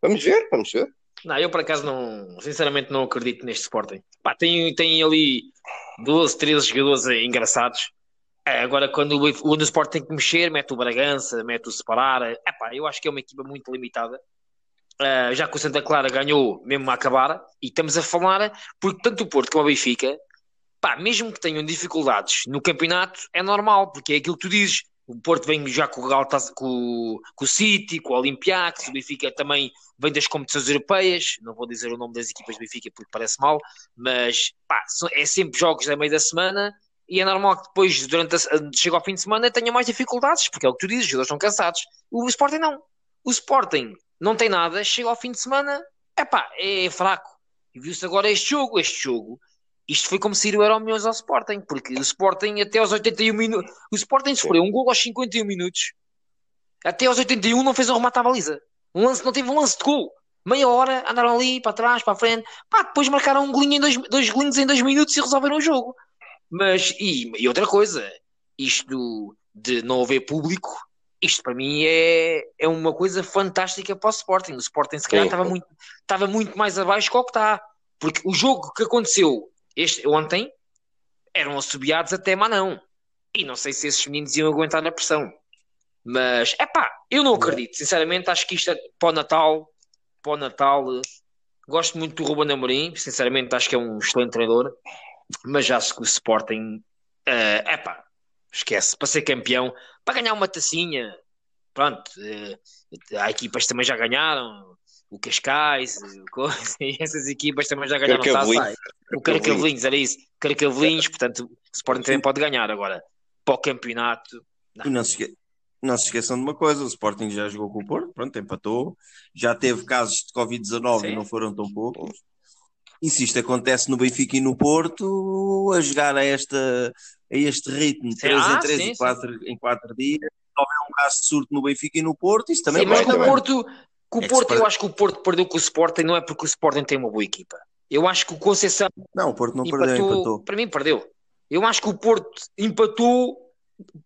vamos ver, vamos ver. Não, eu por acaso não, sinceramente não acredito neste Sporting. Pá, tem, tem ali 12, 13 jogadores engraçados. É, agora, quando o, o tem que mexer, mete o Bragança, mete o Separar. É pá, eu acho que é uma equipa muito limitada. Ah, já que o Santa Clara ganhou mesmo a acabar, e estamos a falar, porque tanto o Porto como o Benfica, pá, mesmo que tenham dificuldades no campeonato, é normal, porque é aquilo que tu dizes. O Porto vem já com o, Galtas, com, com o City, com o Olympiacos, o Benfica também vem das competições europeias, não vou dizer o nome das equipas do Benfica porque parece mal, mas pá, é sempre jogos a meio da semana e é normal que depois, durante a, chega ao fim de semana, tenham mais dificuldades, porque é o que tu dizes, os jogadores estão cansados. O Sporting não. O Sporting não tem nada, chega ao fim de semana, epá, é fraco. E viu-se agora este jogo, este jogo. Isto foi como se ir o Euro Milhões ao Sporting, porque o Sporting até aos 81 minutos, o Sporting sofreu um gol aos 51 minutos, até aos 81 não fez um remate à baliza. Um lance, não teve um lance de gol. Meia hora, andaram ali, para trás, para a frente, pá, depois marcaram um golinho em dois, dois golinhos em dois minutos e resolveram o jogo. Mas, e, e outra coisa, isto de não haver público, isto para mim é, é uma coisa fantástica para o Sporting. O Sporting se calhar estava muito, estava muito mais abaixo que o que está. Porque o jogo que aconteceu este, ontem eram assobiados até Manão. E não sei se esses meninos iam aguentar a pressão. Mas, é pá, eu não acredito. Sinceramente, acho que isto é para o Natal. Para o Natal, gosto muito do Ruben Amorim. Sinceramente, acho que é um excelente treinador. Mas acho que o Sporting, é uh, pá, esquece. Para ser campeão, para ganhar uma tacinha, pronto. Uh, há equipas que também já ganharam. O Cascais, [LAUGHS] essas equipas também já ganharam taça. O Caracavelinhos, era isso. Caracavelinhos, portanto, o Sporting também pode ganhar. Agora, para o campeonato. Não. E não se, não se esqueçam de uma coisa: o Sporting já jogou com o Porto, pronto, empatou. Já teve casos de Covid-19 e não foram tão poucos. E se isto acontece no Benfica e no Porto, a jogar a, esta, a este ritmo, 3 ah, em 3 sim, em 4, em 4 dias, se houver um caso de surto no Benfica e no Porto, isso também sim, mas com o Porto, com o é Porto eu acho que o Porto perdeu com o Sporting, não é porque o Sporting tem uma boa equipa. Eu acho que o Conceição. Não, o Porto não empatou, perdeu, empatou. Para mim, perdeu. Eu acho que o Porto empatou,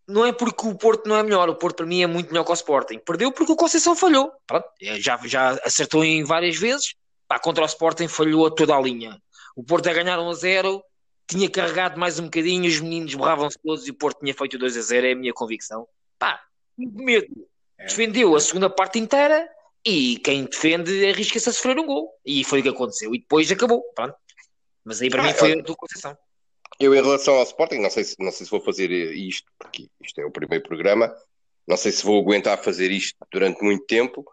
não é porque o Porto não é melhor, o Porto para mim é muito melhor que o Sporting. Perdeu porque o Conceição falhou. Pronto, é, já, já acertou em várias vezes, Pá, contra o Sporting falhou a toda a linha. O Porto a ganhar 1 a 0, tinha carregado mais um bocadinho, os meninos borravam-se todos e o Porto tinha feito 2 a 0, é a minha convicção. Pá, medo. É. Defendeu a segunda parte inteira e quem defende arrisca-se a sofrer um gol. E foi o que aconteceu. E depois acabou. Pronto. Mas aí para ah, mim foi a tua concessão. Eu, em relação ao Sporting, não sei, se, não sei se vou fazer isto, porque isto é o primeiro programa. Não sei se vou aguentar fazer isto durante muito tempo.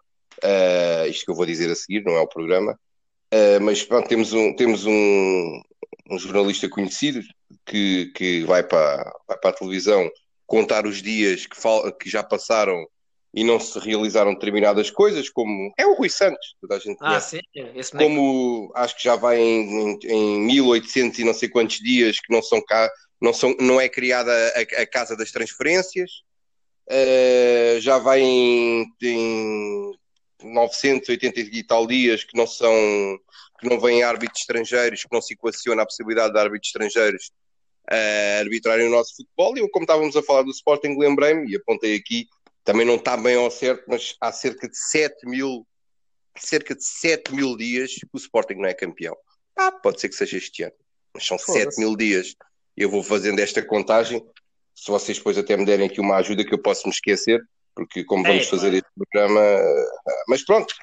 Uh, isto que eu vou dizer a seguir, não é o programa. Uh, mas pronto, temos um, temos um, um jornalista conhecido que, que vai, para, vai para a televisão contar os dias que, fal, que já passaram e não se realizaram determinadas coisas, como é o Rui Santos, toda a gente ah, conhece. Ah, sim, esse como acho que já vai em, em, em 1800 e não sei quantos dias que não são cá, não, são, não é criada a, a Casa das Transferências, uh, já vai em, em 980 e tal dias que não são que não vêm árbitros estrangeiros, que não se equaciona a possibilidade de árbitros estrangeiros uh, arbitrarem o nosso futebol. E eu, como estávamos a falar do Sporting, lembrei-me e apontei aqui, também não está bem ao certo, mas há cerca de 7 mil, cerca de 7 mil dias que o Sporting não é campeão. Ah, pode ser que seja este ano, mas são 7 mil dias. Eu vou fazendo esta contagem. Se vocês depois até me derem aqui uma ajuda que eu posso me esquecer, porque como vamos é, fazer claro. este programa. Eh, mas pronto,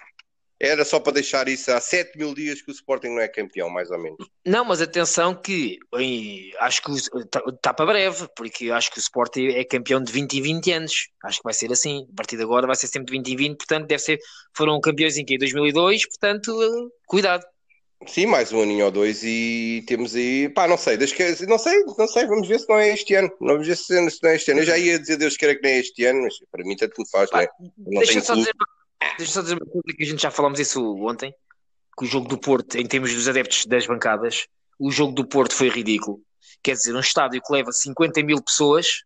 era só para deixar isso há 7 mil dias que o Sporting não é campeão, mais ou menos. Não, mas atenção que em, acho que está tá para breve, porque acho que o Sporting é campeão de 20 em 20 anos. Acho que vai ser assim. A partir de agora vai ser sempre de 20 em 20, portanto deve ser. Foram campeões em que? 2002, portanto, cuidado. Sim, mais um aninho ou dois e temos aí, pá, não sei, Deus quer, não sei, não sei, vamos ver se não é este ano, vamos ver se, não é este ano. Eu já ia dizer Deus queira que não é este ano, mas para mim tanto me faz, pá, não é? Não deixa, só dizer, deixa só dizer uma coisa que a gente já falamos isso ontem, que o jogo do Porto, em termos dos adeptos das bancadas, o jogo do Porto foi ridículo. Quer dizer, um estádio que leva 50 mil pessoas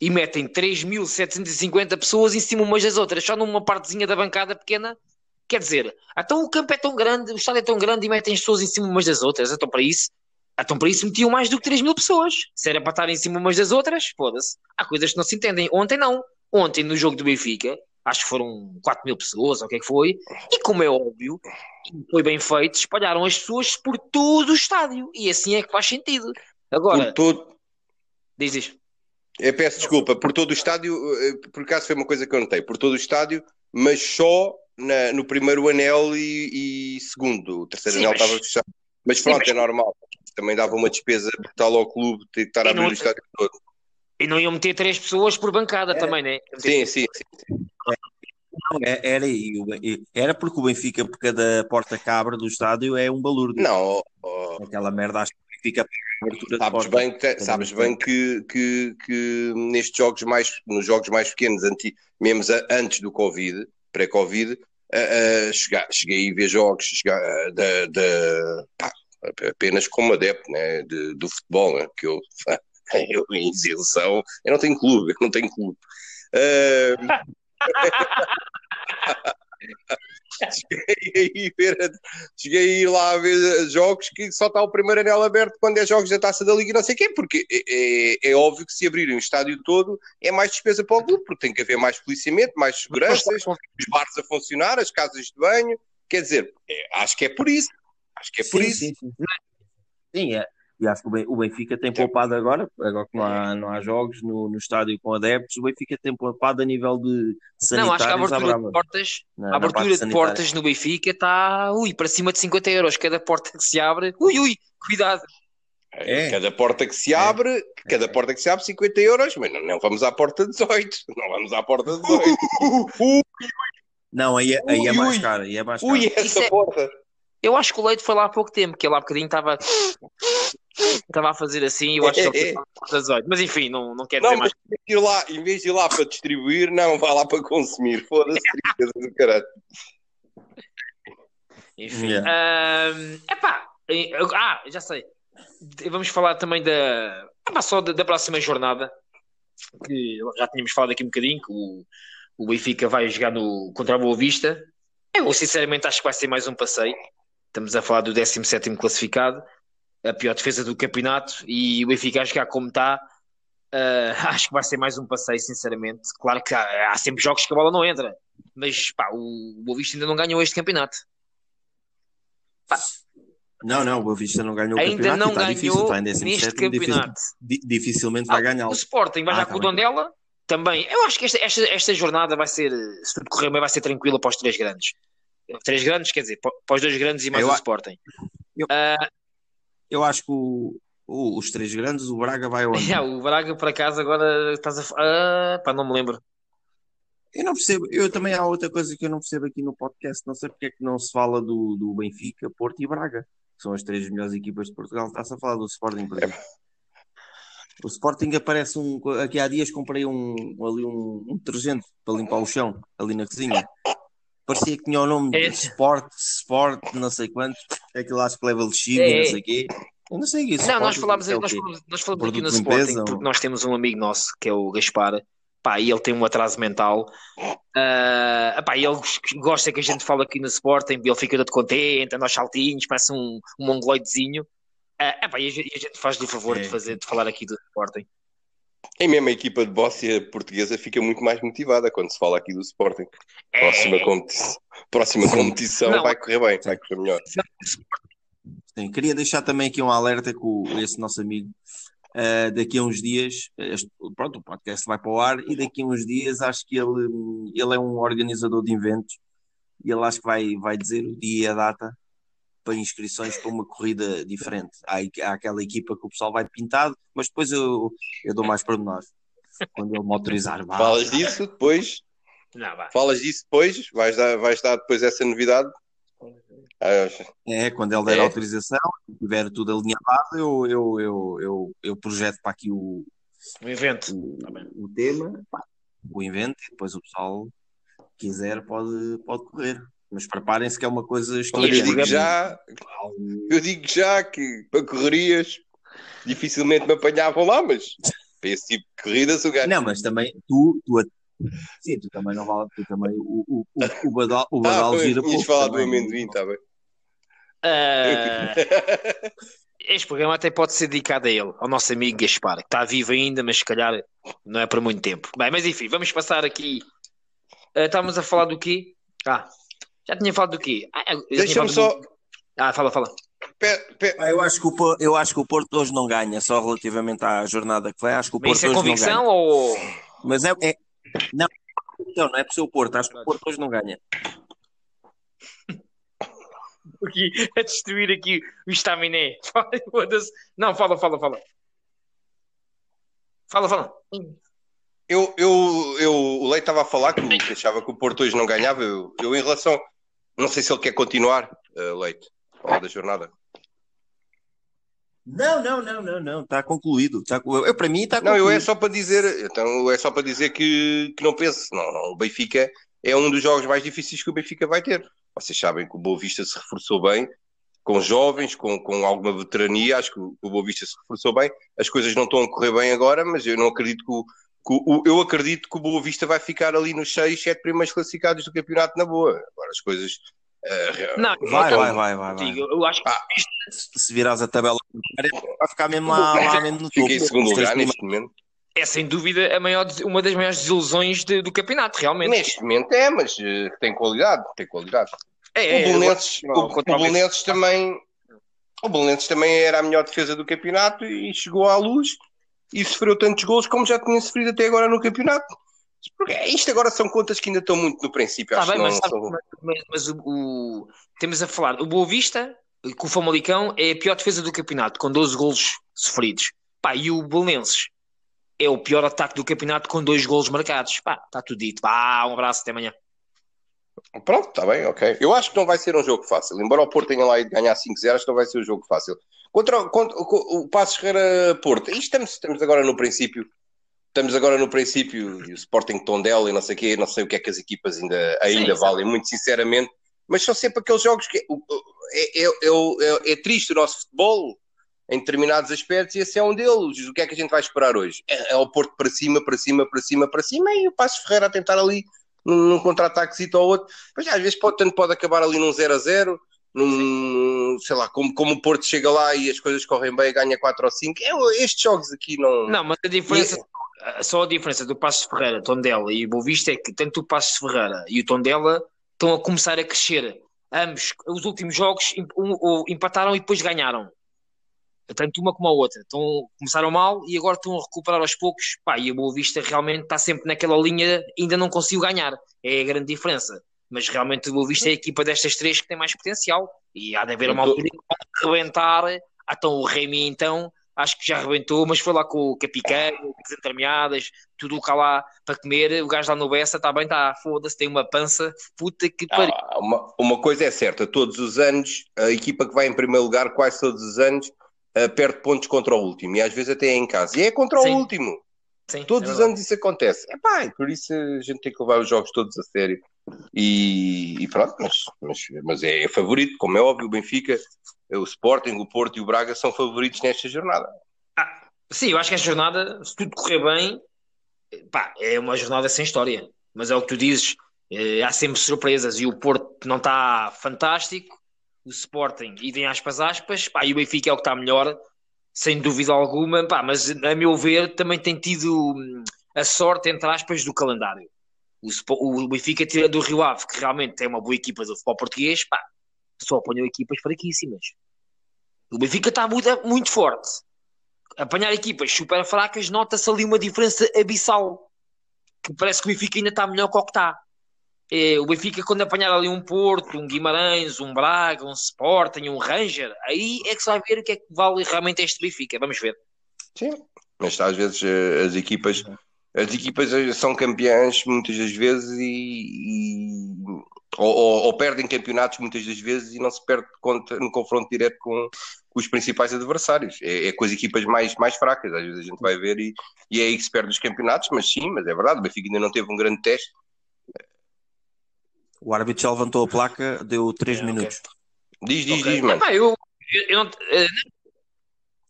e metem 3.750 pessoas em cima umas das outras, só numa partezinha da bancada pequena Quer dizer, então o campo é tão grande, o estádio é tão grande e metem as pessoas em cima umas das outras. Então para isso, então para isso metiam mais do que 3 mil pessoas. Se era para estar em cima umas das outras, foda-se. Há coisas que não se entendem. Ontem não. Ontem no jogo do Benfica, acho que foram 4 mil pessoas, ou o que é que foi, e como é óbvio, foi bem feito, espalharam as pessoas por todo o estádio. E assim é que faz sentido. Agora, por todo... diz isto. Eu peço desculpa, por todo o estádio, eh, por acaso foi uma coisa que eu notei, por todo o estádio, mas só na, no primeiro anel e, e segundo. O terceiro Sim, anel estava fechado. Mas pronto, Sim, mas... é normal. Também dava uma despesa brutal ao clube que estar a abrir o estádio todo. E não iam meter três pessoas por bancada é. também, né? Sim, sim, sim. Não, é, era. Era porque o Benfica, por cada porta-cabra do estádio, é um balurdo. Não, oh, aquela merda acho que fica sabes bem, que, sabes bem que, que, que nestes jogos mais nos jogos mais pequenos anti, mesmo antes do Covid pré-Covid, uh, uh, cheguei, cheguei a ver jogos chegar, uh, de, de, apenas como adepto né, de, do futebol, né, que eu, [LAUGHS] eu em exibição, eu não tenho clube, eu não tenho clube. Uh... [LAUGHS] cheguei, a ir cheguei a ir lá a ver jogos que só está o primeiro anel aberto quando é jogos da taça da Liga e não sei o quê, porque é, é, é, óbvio que se abrirem o estádio todo é mais despesa para o clube, porque tem que haver mais policiamento, mais seguranças, os bares a funcionar, as casas de banho, quer dizer, é, acho que é por isso. Acho que é por sim, isso. Sim, sim. sim é. E acho que o Benfica tem poupado agora, agora que não há, não há jogos no, no estádio com adeptos, o Benfica tem poupado a nível de sanitários. Não, acho que a abertura de portas, na, a abertura de portas no Benfica está ui, para cima de 50 euros. Cada porta que se abre, ui, ui, cuidado. É. Cada porta que se abre, é. cada porta que se abre, 50 euros, mas não, não vamos à porta 18. [LAUGHS] Não vamos à porta 18. não, aí, é, aí é mais caro. Aí é mais caro. Ui, essa porta. Eu acho que o Leite foi lá há pouco tempo, que ele há bocadinho estava [LAUGHS] estava a fazer assim, eu acho que foi às 8. Mas enfim, não, não quero não, dizer mais. Em vez, de ir lá, em vez de ir lá para distribuir, não, vai lá para consumir. [LAUGHS] Foda-se, tristeza do caralho. Enfim. Yeah. Um, epá, ah, já sei. Vamos falar também da, epá, só da, da, próxima jornada, que já tínhamos falado aqui um bocadinho, que o, o Benfica vai jogar no, contra a Boa Vista. Eu sinceramente acho que vai ser mais um passeio. Estamos a falar do 17 classificado, a pior defesa do campeonato, e o Benfica a jogar como está. Uh, [LAUGHS] acho que vai ser mais um passeio, sinceramente. Claro que há, há, sempre jogos que a bola não entra, mas pá, o, o Boa Vista ainda não ganhou este campeonato. Pá. Não, não, o Boa Vista não ganhou o ainda campeonato. Ainda não ganhou difícil, está em neste campeonato. Dificil, dificilmente vai ah, ganhar. O Sporting vai ah, já com o Dondela também. Eu acho que esta, esta, esta jornada vai ser, se tudo correr bem, vai ser tranquila para os três grandes. Três grandes, quer dizer, para os dois grandes e mais eu, o Sporting. Eu, uh, eu acho que o, o, os três grandes, o Braga vai ao. [LAUGHS] É, o Braga, por acaso, agora estás a. Uh, pá, não me lembro. Eu não percebo, eu também há outra coisa que eu não percebo aqui no podcast, não sei porque é que não se fala do, do Benfica, Porto e Braga, que são as três melhores equipas de Portugal, está-se a falar do Sporting, por exemplo. O Sporting aparece um. Aqui há dias comprei um, ali um, um detergente para limpar o chão, ali na cozinha parecia que tinha o nome é. de Sport, Sport, não sei quanto, aquilo acho que leva lexívio, é. não sei o quê. Eu não sei isso. Não, nós falámos, é nós falamos, nós falamos aqui no Sporting ou... porque nós temos um amigo nosso que é o Gaspar. Pá, e ele tem um atraso mental. Uh, epá, ele gosta que a gente fala aqui no Sporting, ele fica todo contente, anda aos saltinhos, parece um, um mongoloidezinho. Uh, epá, e a gente, gente faz-lhe o favor é. de, fazer, de falar aqui do Sporting. E mesmo a equipa de Bóssia portuguesa fica muito mais motivada quando se fala aqui do Sporting. Próxima, é. competição, próxima competição Não. vai correr bem, vai correr melhor. Sim, queria deixar também aqui um alerta com esse nosso amigo. Uh, daqui a uns dias, este, pronto, o podcast vai para o ar e daqui a uns dias acho que ele, ele é um organizador de eventos e ele acho que vai, vai dizer o dia e a data para inscrições para uma corrida diferente. Há, há aquela equipa que o pessoal vai pintado, mas depois eu, eu dou mais para nós. Quando ele me autorizar. Falas disso depois? Não, vai. Falas disso depois? Vais dar, vais dar depois essa novidade? É, quando ele der é. a autorização, tiver tudo alinhavado, eu, eu, eu, eu, eu projeto para aqui o, o evento, o, tá o tema, o evento, e depois o pessoal quiser pode, pode correr. Mas preparem-se que é uma coisa estúpida. Eu digo já, eu digo já que para correrias dificilmente me apanhavam lá, mas para esse tipo de corridas o gajo. Não, mas também tu, tu sim, tu também não vale, tu também o, o, o, o Badal, o Badal ah, gira pouco. falar do amendoim, está bem. Uh, este programa até pode ser dedicado a ele, ao nosso amigo Gaspar, que está vivo ainda, mas se calhar não é para muito tempo. Bem, mas enfim, vamos passar aqui. Uh, estávamos a falar do quê? Ah, já tinha falado do quê? Ah, Deixa-me só. Do... Ah, fala, fala. Ah, eu, acho que o, eu acho que o Porto hoje não ganha, só relativamente à jornada que foi. Acho que o Porto Mas isso é convicção ou. Mas é, é. Não, não, não é por ser o Porto. Acho que o Porto hoje não ganha. [LAUGHS] Aqui, a destruir aqui o estaminé. [LAUGHS] Não, fala, fala, fala. Fala, fala. Eu, eu, eu, o Leite estava a falar que, que achava que o Porto hoje não ganhava. Eu, eu em relação. Não sei se ele quer continuar, uh, Leite, falar da jornada. Não, não, não, não, não, está concluído. Está, eu, para mim está concluído. Não, eu é só para dizer, então é só para dizer que, que não pense. Não, não, o Benfica é um dos jogos mais difíceis que o Benfica vai ter. Vocês sabem que o Boa Vista se reforçou bem com jovens, com, com alguma veterania, acho que o, o Boa Vista se reforçou bem. As coisas não estão a correr bem agora, mas eu não acredito que o eu acredito que o Boa Vista vai ficar ali nos 6, 7 primeiros classificados do campeonato na boa. Agora as coisas. Uh, não, vai, vai, vai, vai, vai. Eu acho que Ah, Se, virares a tabela, vai ficar mesmo lá, [LAUGHS] lá mesmo no topo. Fica em segundo lugar neste momento. é sem dúvida a maior, uma das maiores desilusões de- do campeonato, realmente. Neste momento é, mas eh, tem qualidade, tem qualidade. É, é, o Belenenses, agora- o, o. Belenenses também o Belenenses também era a melhor defesa do campeonato e chegou à luz e sofreu tantos gols como já tinha sofrido até agora no campeonato. Porque isto agora são contas que ainda estão muito no princípio. Tá bem, que mas, não sabe- são- mas- mas- o, o- temos a falar, o Boa Vista, com o Famalicão, é a pior defesa do campeonato, com 12 golos sofridos. Pá, e o Belenenses é o pior ataque do campeonato, com dois golos marcados. Pá, está tudo dito. Pá, um abraço, até amanhã. Pronto, está bem, ok. Eu acho que não vai ser um jogo fácil. Embora o Porto tenha lá ido ganhar 5-0, acho que não vai ser um jogo fácil. Contra, contra o, Passos Ferreira Porto, isto estamos, estamos agora no princípio. Estamos agora no princípio, e o Sporting Tondela e não sei o quê, não sei o que é que as equipas ainda, ainda sim. valem, muito sinceramente, mas são sempre aqueles jogos que é, é, é, é, é triste o nosso futebol em determinados aspectos e esse é um deles. O que é que a gente vai esperar hoje? É, é o Porto para cima, para cima, para cima, para cima e o Passos Ferreira a tentar ali num, num contra-ataquezito ou outro. Mas às vezes pode, tanto pode acabar ali num 0 a 0, num, sei lá, como, como o Porto chega lá e as coisas correm bem e ganha 4 ou 5. É, estes jogos aqui não. Não, mas a diferença, só a diferença do Passos Ferreira, Tondela e o Boa Vista é que tanto o Passos Ferreira e o Tondela estão a começar a crescer. Ambos, os últimos jogos, empataram e depois ganharam. Tanto uma como a outra. Estão, começaram mal e agora estão a recuperar aos poucos. Pá, e a Boa Vista realmente está sempre naquela linha, ainda não conseguiu ganhar. É a grande diferença. Mas realmente o Boa Vista é a equipa destas três que tem mais potencial. E há de haver uma altura que vão rebentar. Ah, então o Remy, então, acho que já arrebentou, mas foi lá com o Capiqueiro, as entremeadas, tudo o cá lá para comer. O gajo lá no Bessa está bem, está, foda-se, tem uma pança, puta que pariu. Ah, uma, uma coisa é certa, todos os anos, a equipa que vai em primeiro lugar, quase todos os anos, ah, perde pontos contra o último, e às vezes até é em casa. E é contra Sim. o último. Sim, Todos é os anos isso acontece. É pá, e por isso a gente tem que levar os jogos todos a sério. E, e pronto, mas, mas, mas é favorito, como é óbvio, o Benfica, o Sporting, o Porto e o Braga são favoritos nesta jornada. Sim, eu acho que esta jornada, se tudo correr bem, pá, é uma jornada sem história. Mas é o que tu dizes, eh, há sempre surpresas e o Porto não está fantástico, o Sporting, e vem aspas aspas, pá, e o Benfica é o que está melhor, sem dúvida alguma, pá, mas a meu ver também tem tido hum, a sorte, entre aspas, do calendário. O, o Benfica tira do Rio Ave, que realmente é uma boa equipa do futebol português, pá, só apanhou equipas fraquíssimas. O Benfica está muito, muito forte apanhar equipas super fracas, nota-se ali uma diferença abissal. Que parece que o Benfica ainda está melhor que o que está. É, o Benfica, quando apanhar ali um Porto, um Guimarães, um Braga, um Sporting, um Ranger, aí é que se vai ver o que é que vale realmente este Benfica. Vamos ver. Sim, mas às vezes eh, as equipas, as equipas são campeãs muitas das vezes e, e- ou, ou- ou perdem campeonatos muitas das vezes e não se perde contra, no confronto direto com, com os principais adversários. É, é com as equipas mais, mais fracas. Às vezes a gente vai ver e, e é aí que se perde os campeonatos, mas sim, mas é verdade, o Benfica ainda não teve um grande teste. O árbitro já levantou a placa, deu 3 É, minutos. Diz, diz, Ok. diz, mano. Epá, eu, eu, eu não,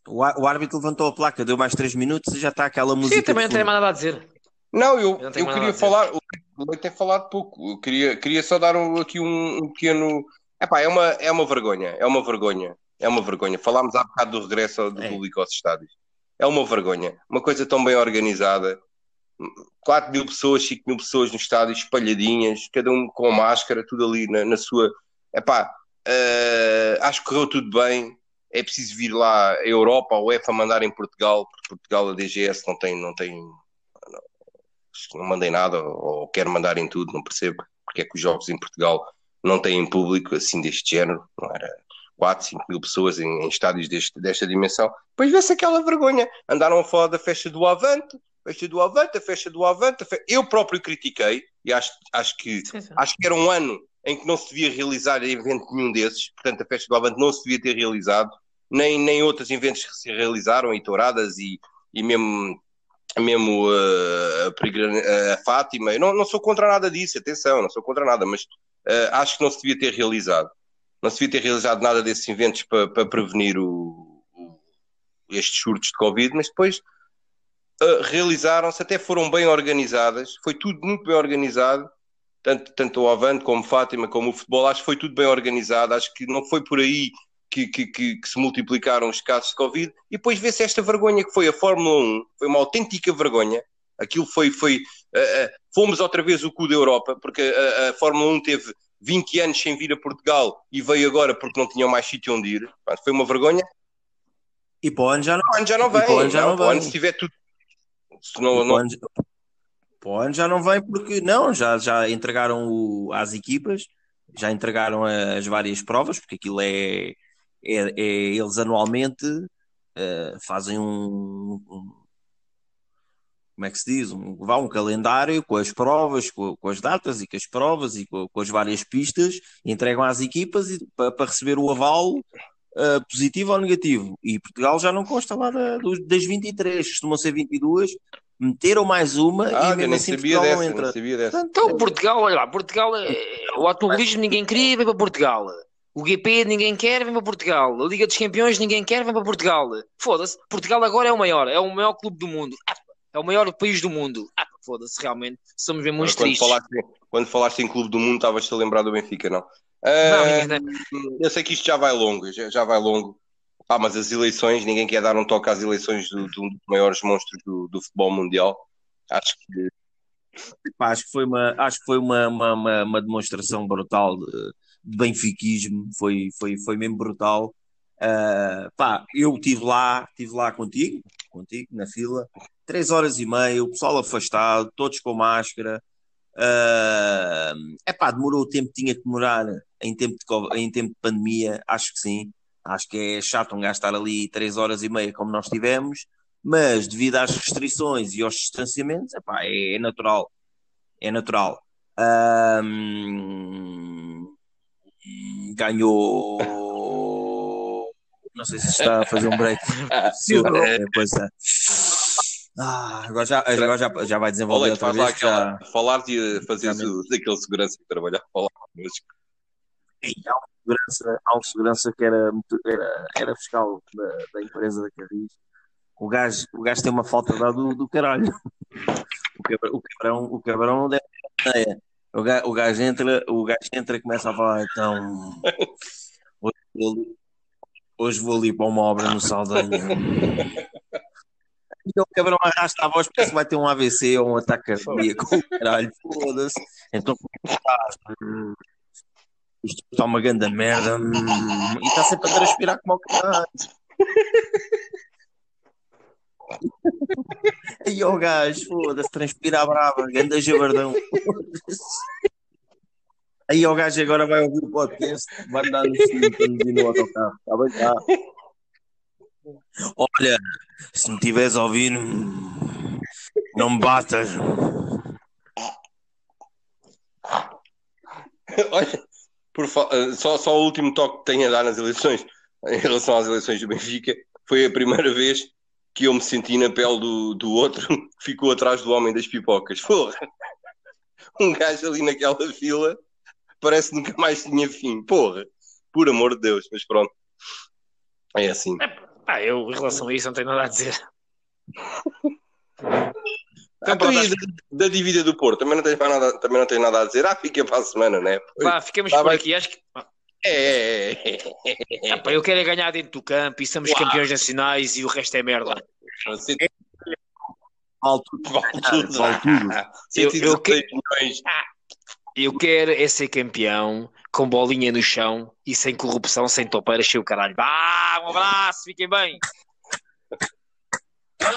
O, o árbitro levantou a placa, deu mais 3 minutos e já está aquela música. sim, também não tenho mais nada a dizer. Não, eu, Eu não eu, queria falar, o Leite tem falado pouco. Eu queria, queria só dar um- aqui um, um pequeno. Epá, é uma, é uma vergonha, é uma vergonha, é uma vergonha. Falámos há bocado do regresso do É. público aos estádios. É uma vergonha. Uma coisa tão bem organizada. 4 mil pessoas, 5 mil pessoas no estádio, espalhadinhas, cada um com máscara, tudo ali na, na sua. Epá, eh, acho que correu tudo bem. É preciso vir lá a Europa, a UEFA mandar em Portugal, porque Portugal, a DGS, não tem, não tem não mandem nada ou quero mandar em tudo, não percebo porque é que os jogos em Portugal não têm público assim deste género, não era 4, 5 mil pessoas em, em estádios deste, desta dimensão. Depois vê-se aquela vergonha. Andaram a falar da festa do Avante, festa do Avante, a festa do Avante. fe- Eu próprio critiquei e acho, acho, que, Sim, sim. acho que era um ano em que não se devia realizar evento nenhum desses, portanto a festa do Avante não se devia ter realizado, nem, nem outros eventos que se realizaram, e touradas e, e mesmo mesmo uh, a, peregrina- a Fátima, eu não, não sou contra nada disso, atenção, não sou contra nada, mas uh, acho que não se devia ter realizado. não se devia ter realizado nada desses eventos para, para prevenir o, o- estes surtos de Covid, mas depois uh, realizaram-se, até foram bem organizadas, foi tudo muito bem organizado, tanto, tanto o Avante como Fátima, como o futebol, acho que foi tudo bem organizado, acho que não foi por aí que, que- que- que se multiplicaram os casos de Covid, e depois vê-se esta vergonha que foi a Fórmula 1, foi uma autêntica vergonha, aquilo foi, foi uh, uh, fomos outra vez o cu da Europa, porque a, a Fórmula 1 teve 20 anos sem vir a Portugal e veio agora porque não tinham mais sítio onde ir, foi uma vergonha, E para o ano já não, o ano já não E para o vem, ano já não, não para o ano vem. se tiver tudo... Se não, não, já não vem porque não, já, já entregaram o, às equipas, já entregaram as várias provas, porque aquilo é, é, é eles anualmente eh, fazem um, um- como é que se diz? Um, vá um calendário com as provas, com, com as datas e com as provas e com, com as várias pistas, e entregam às equipas e, para, para receber o aval eh, positivo ou negativo. E Portugal já não consta lá da- dos- das 23, costumam ser 22, meteram mais uma Ah, e eu mesmo assim sabia Portugal não dessa, entra. nem sabia dessa. Então, Portugal, olha lá, Portugal, é- o automobilismo ninguém queria, vem para Portugal. O GP ninguém quer, vem para Portugal. A Liga dos Campeões ninguém quer, vem para Portugal. Foda-se, Portugal agora é o maior, é o maior clube do mundo. É o maior país do mundo. Ah, foda-se, realmente, somos mesmo uns quando, tristes. falaste, quando falaste em Clube do Mundo, estavas-te a lembrar do Benfica, não? Não, Ah, eu sei que isto já vai longo, já, já vai longo. Ah, mas as eleições, ninguém quer dar um toque às eleições do- de um dos maiores monstros do, do futebol mundial. Acho que pá, acho que foi uma, acho que foi uma, uma, uma, uma demonstração brutal de, de benfiquismo, foi, foi, foi mesmo brutal. Ah, pá, eu estive lá, estive lá contigo, contigo, na fila, três horas e meia, o pessoal afastado, todos com máscara. É epá, demorou o tempo que tinha que demorar em tempo de, em tempo de pandemia, acho que sim. Acho que é chato um gajo estar ali três horas e meia como nós tivemos, mas devido às restrições e aos distanciamentos, epá, é, é natural. É natural. Ahm, ganhou. Não sei se está a fazer um break. [LAUGHS] É, pois é. Ah, agora já, agora já, já vai desenvolver Olha, outra vez. aquela. Já... Falar de fazer daquele segurança que trabalhava lá. Há um segurança, há um segurança que era, era, era fiscal da, da empresa da Carris. O gajo, o gajo tem uma falta lá do, do caralho. [LAUGHS] O, cabra- o cabrão, o cabrão deve ter ideia. O gajo, o gajo entra, o gajo entra e começa a falar, então hoje vou ali, hoje vou ali para uma obra no Saldanha. [LAUGHS] E o cabrão arrasta a voz porque vai ter um AVC ou um ataque cardíaco. Caralho, foda-se. Então, Isto está uma grande merda. hum, E está sempre a transpirar como o caralho. [LAUGHS] [LAUGHS] Aí o gajo, foda-se, transpira a brava, ganda jabardão. [LAUGHS] Aí o gajo agora vai ouvir o podcast, vai dar no ir no autocarro. Está bem, está. Olha, se me ouvir, hum, não me batas. [LAUGHS] Olha, por eh, só, só o último toque que tenho a dar nas eleições, em relação às eleições do Benfica, foi a primeira vez que eu me senti na pele do, do outro que [LAUGHS] ficou atrás do homem das pipocas. Porra! Um gajo ali naquela fila parece que nunca mais tinha fim. Porra! Por amor de Deus, mas pronto. É assim. Pá, eu, em relação a isso, não tenho nada a dizer. Então, pronto, acho- da, da dívida do Porto, também não tens nada, também não tens nada a dizer. Ah, fica para a semana, né? Pois. Pá, ficamos Tá por bem. aqui. Acho que. É, é, é, é. Pá, eu quero é ganhar dentro do campo e somos Uau. campeões nacionais e o resto é merda. Você Vale tudo. vale tudo. Vale tudo. Eu- 116 eu que- milhões. Eu quero é ser campeão com bolinha no chão e sem corrupção, sem topeiras, cheio o caralho. Vá, um abraço, fiquem bem.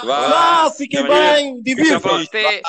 Vá. Fiquem bem, Até